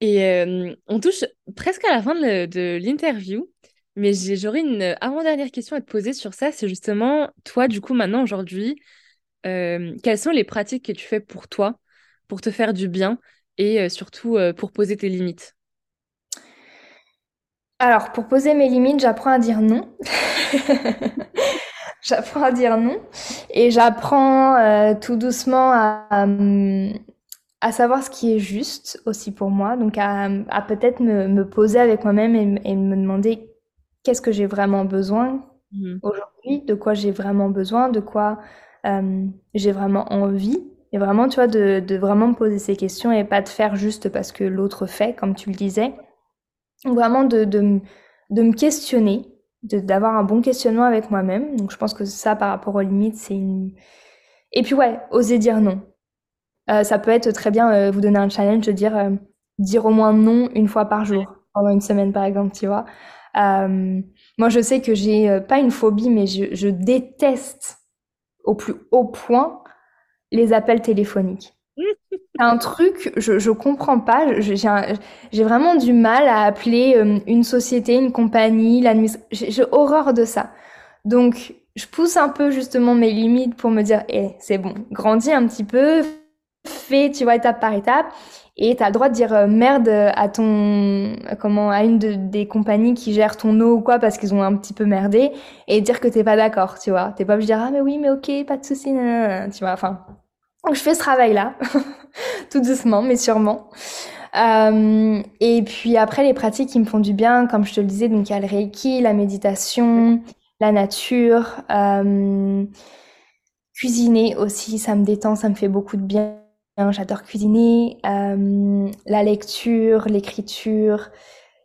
Et on touche presque à la fin de l'interview. Mais j'aurais une avant-dernière question à te poser sur ça. C'est justement, toi, du coup, maintenant, aujourd'hui, euh, quelles sont les pratiques que tu fais pour toi, pour te faire du bien et euh, surtout euh, pour poser tes limites? Alors, pour poser mes limites, j'apprends à dire non. (laughs) j'apprends à dire non. Et j'apprends tout doucement à, à, savoir ce qui est juste aussi pour moi. Donc, à, à peut-être me, me, poser avec moi-même et, et me demander qu'est-ce que j'ai vraiment besoin mmh. aujourd'hui, de quoi j'ai vraiment besoin, de quoi euh, j'ai vraiment envie. Et vraiment, tu vois, de, de, vraiment me poser ces questions et pas de faire juste parce que l'autre fait, comme tu le disais. Vraiment de, de, de me questionner, d'avoir un bon questionnement avec moi-même. Donc je pense que ça, par rapport aux limites, c'est une... Et puis ouais, oser dire non. Euh, ça peut être très bien euh, vous donner un challenge de dire, dire au moins non une fois par jour, pendant une semaine par exemple, tu vois. Euh, moi, je sais que j'ai euh, pas une phobie, mais je, je, déteste au plus haut point les appels téléphoniques. (laughs) un truc, je, je comprends pas. J'ai vraiment du mal à appeler euh, une société, une compagnie, l'administration. J'ai horreur de ça. Donc, je pousse un peu justement mes limites pour me dire, eh, c'est bon, grandis un petit peu, fais, tu vois, étape par étape. Et tu as le droit de dire euh, merde à ton comment à une des compagnies qui gère ton eau ou quoi parce qu'ils ont un petit peu merdé et dire que t'es pas d'accord, tu vois. T'es pas obligé de dire ah mais oui mais ok pas de souci, tu vois. Enfin, donc je fais ce travail là, (laughs) tout doucement mais sûrement. Euh, et puis après les pratiques qui me font du bien, comme je te le disais, donc il y a le reiki, la méditation, la nature, euh, cuisiner aussi, ça me détend, ça me fait beaucoup de bien J'adore cuisiner, euh, la lecture, l'écriture.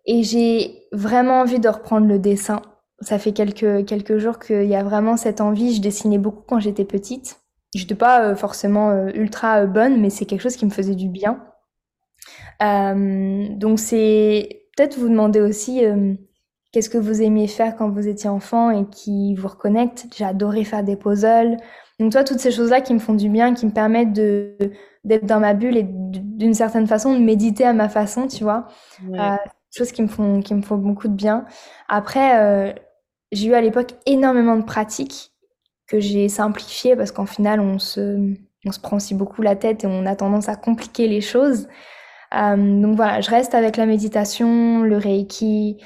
Et j'ai vraiment envie de reprendre le dessin. Ça fait quelques, quelques jours qu'il y a vraiment cette envie. Je dessinais beaucoup quand j'étais petite. Je n'étais pas euh, forcément euh, ultra bonne, mais c'est quelque chose qui me faisait du bien. donc c'est peut-être vous demander aussi qu'est-ce que vous aimiez faire quand vous étiez enfant et qui vous reconnecte. J'ai adoré faire des puzzles. Donc toi, toutes ces choses-là qui me font du bien, qui me permettent de d'être dans ma bulle et d'une certaine façon de méditer à ma façon, tu vois. Ouais. Euh, choses qui me font qui me font beaucoup de bien. Après, euh, j'ai eu à l'époque énormément de pratiques que j'ai simplifiées parce qu'en final, on se on se prend aussi beaucoup la tête et on a tendance à compliquer les choses. Euh, donc voilà, je reste avec la méditation, le reiki,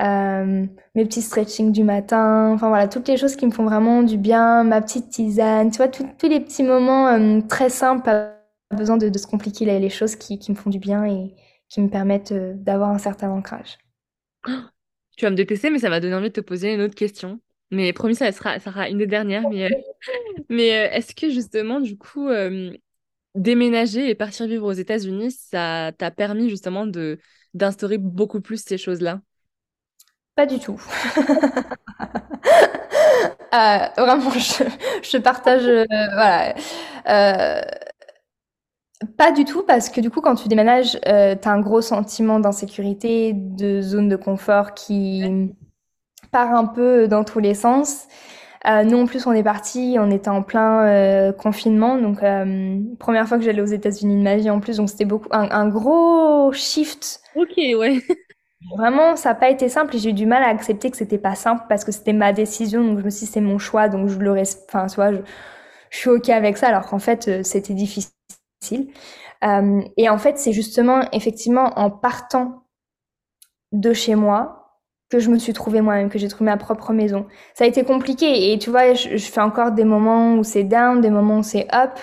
euh, mes petits stretching du matin, enfin voilà, toutes les choses qui me font vraiment du bien, ma petite tisane, tu vois, tous les petits moments euh, très simples, pas besoin de, se compliquer les, choses qui, me font du bien et qui me permettent euh, d'avoir un certain ancrage. (gasps) Tu vas me détester, mais ça m'a donné envie de te poser une autre question. Mais promis, ça sera, ça sera une des dernières. Mais, (laughs) mais est-ce que justement, du coup, déménager et partir vivre aux États-Unis, ça t'a permis justement de d'instaurer beaucoup plus ces choses-là? Pas du tout. (laughs) Euh, vraiment, je, partage. Euh, voilà. Euh, pas du tout, parce que du coup, quand tu déménages, tu as un gros sentiment d'insécurité, de zone de confort qui part un peu dans tous les sens. Nous, en plus, on est parti, on était en plein confinement, donc première fois que j'allais aux États-Unis de ma vie en plus, donc c'était beaucoup un, gros shift. Ok, ouais. (laughs) Vraiment, ça n'a pas été simple et j'ai eu du mal à accepter que c'était pas simple parce que c'était ma décision, donc je me suis dit c'est mon choix, donc je le reste, enfin, tu vois, je, suis ok avec ça, alors qu'en fait c'était difficile. et en fait, c'est justement effectivement en partant de chez moi que je me suis trouvée moi-même, que j'ai trouvé ma propre maison. Ça a été compliqué et tu vois, je, fais encore des moments où c'est down, des moments où c'est up,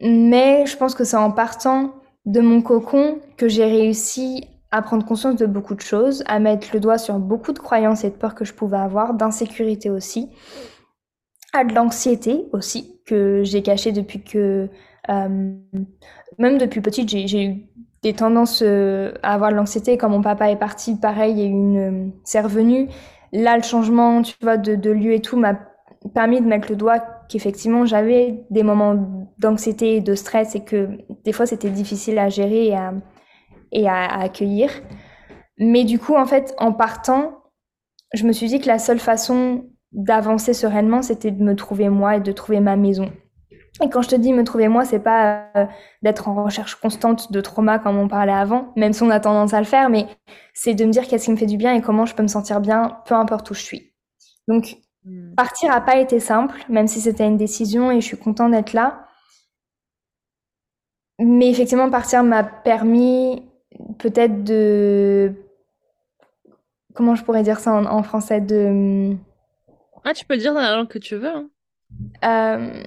mais je pense que c'est en partant de mon cocon que j'ai réussi à prendre conscience de beaucoup de choses, à mettre le doigt sur beaucoup de croyances et de peurs que je pouvais avoir, d'insécurité aussi, à de l'anxiété aussi, que j'ai caché depuis que... Euh, même depuis petite, j'ai eu des tendances euh, à avoir de l'anxiété. Quand mon papa est parti, pareil, il y a une, euh, c'est revenu. Là, le changement, tu vois, de, de lieu et tout m'a permis de mettre le doigt qu'effectivement j'avais des moments d'anxiété et de stress et que des fois c'était difficile à gérer et à, et à, à accueillir. Mais du coup, en fait, en partant, je me suis dit que la seule façon d'avancer sereinement, c'était de me trouver moi et de trouver ma maison. Et quand je te dis me trouver moi, c'est pas euh, d'être en recherche constante de trauma comme on parlait avant, même si on a tendance à le faire, mais c'est de me dire qu'est-ce qui me fait du bien et comment je peux me sentir bien, peu importe où je suis. Donc, hmm. partir n'a pas été simple, même si c'était une décision et je suis contente d'être là. Mais effectivement, partir m'a permis peut-être de... Comment je pourrais dire ça en, français de... Ah, tu peux le dire dans la langue que tu veux. Hein. Euh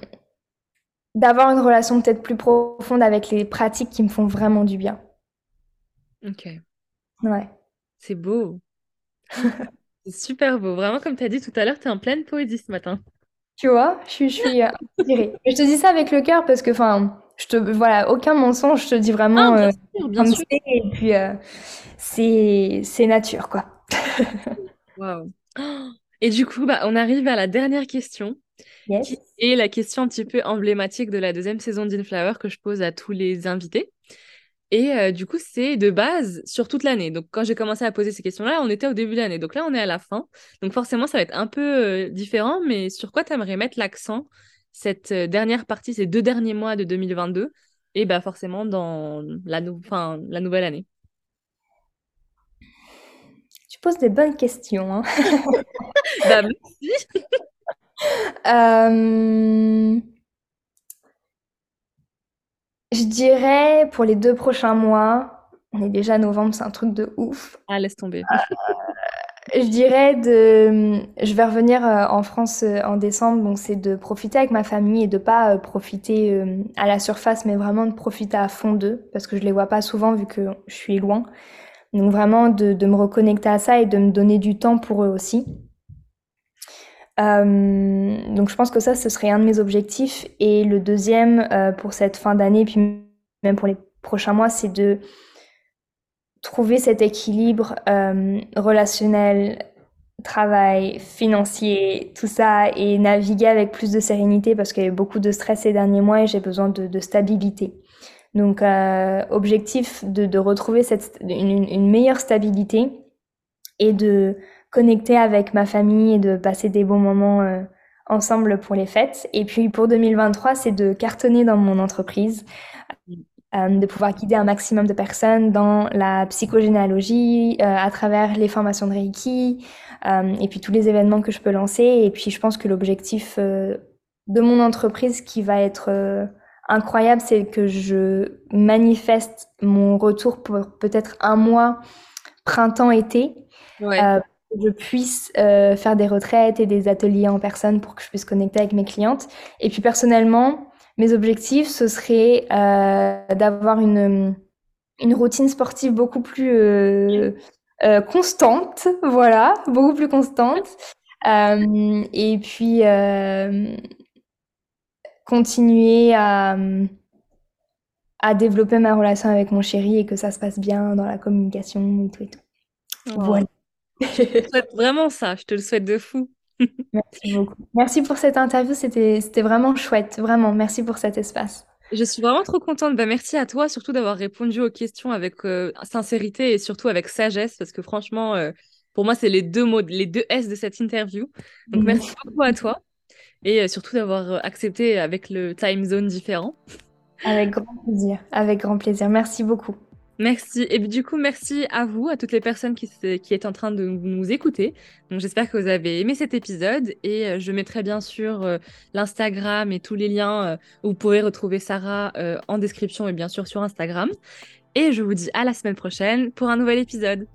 d'avoir une relation peut-être plus profonde avec les pratiques qui me font vraiment du bien. Ok. Ouais. C'est beau. (laughs) c'est super beau. Vraiment, comme tu as dit tout à l'heure, tu es en pleine poésie ce matin. Tu vois, je suis, je suis euh, inspirée. je te dis ça avec le cœur parce que, enfin, je te, voilà, aucun mensonge, je te dis vraiment. Ah, bien euh, sûr, Et puis, euh, c'est, c'est nature, quoi. (laughs) Waouh. Et du coup, bah, on arrive à la dernière question. Et la question un petit peu emblématique de la deuxième saison d'Inflower que je pose à tous les invités. Et euh, du coup, c'est de base sur toute l'année. Donc, quand j'ai commencé à poser ces questions-là, on était au début de l'année. Donc là, on est à la fin. Donc, forcément, ça va être un peu euh, différent. Mais sur quoi tu aimerais mettre l'accent cette euh, dernière partie, ces deux derniers mois de 2022 Et bah, forcément, dans la, fin, la nouvelle année. Tu poses des bonnes questions. Hein. (laughs) bah, merci. (laughs) Euh, je dirais pour les deux prochains mois, on est déjà novembre, c'est un truc de ouf. Ah, laisse tomber. Euh, je dirais de. Je vais revenir euh, en France en décembre, donc c'est de profiter avec ma famille et de pas profiter à la surface, mais vraiment de profiter à fond d'eux, parce que je les vois pas souvent vu que je suis loin. Donc vraiment de, de me reconnecter à ça et de me donner du temps pour eux aussi. Euh, donc je pense que ça, ce serait un de mes objectifs. Et le deuxième, euh, pour cette fin d'année, puis même pour les prochains mois, c'est de trouver cet équilibre euh, relationnel, travail, financier, tout ça, et naviguer avec plus de sérénité parce qu'il y a eu beaucoup de stress ces derniers mois et j'ai besoin de, de, stabilité. Donc objectif de, de retrouver cette, une, une meilleure stabilité et de connecter avec ma famille et de passer des bons moments euh, ensemble pour les fêtes. Et puis pour 2023, c'est de cartonner dans mon entreprise, euh, de pouvoir guider un maximum de personnes dans la psychogénéalogie, euh, à travers les formations de Reiki, et puis tous les événements que je peux lancer. Et puis je pense que l'objectif de mon entreprise qui va être incroyable, c'est que je manifeste mon retour pour peut-être un mois printemps-été. Ouais je puisse euh, faire des retraites et des ateliers en personne pour que je puisse connecter avec mes clientes. Et puis personnellement, mes objectifs, ce serait euh, d'avoir une, une routine sportive beaucoup plus euh, constante, (laughs) voilà, beaucoup plus constante. et puis continuer à, à développer ma relation avec mon chéri et que ça se passe bien dans la communication et tout et tout. Oh. Voilà. Je te souhaite vraiment ça, je te le souhaite de fou. Merci beaucoup. Merci pour cette interview, c'était vraiment chouette, vraiment. Merci pour cet espace. Je suis vraiment trop contente. Bah, merci à toi, surtout d'avoir répondu aux questions avec euh, sincérité et surtout avec sagesse, parce que franchement, euh, pour moi, c'est les deux mots, les deux S de cette interview. Donc, mhm. merci beaucoup à toi et euh, surtout d'avoir accepté avec le time zone différent. Avec grand plaisir, avec grand plaisir. Merci beaucoup. Merci. Et du coup, merci à vous, à toutes les personnes qui, qui en train de nous écouter. Donc, j'espère que vous avez aimé cet épisode et euh, je mettrai bien sûr euh, l'Instagram et tous les liens euh, où vous pourrez retrouver Sarah en description et bien sûr sur Instagram. Et je vous dis à la semaine prochaine pour un nouvel épisode.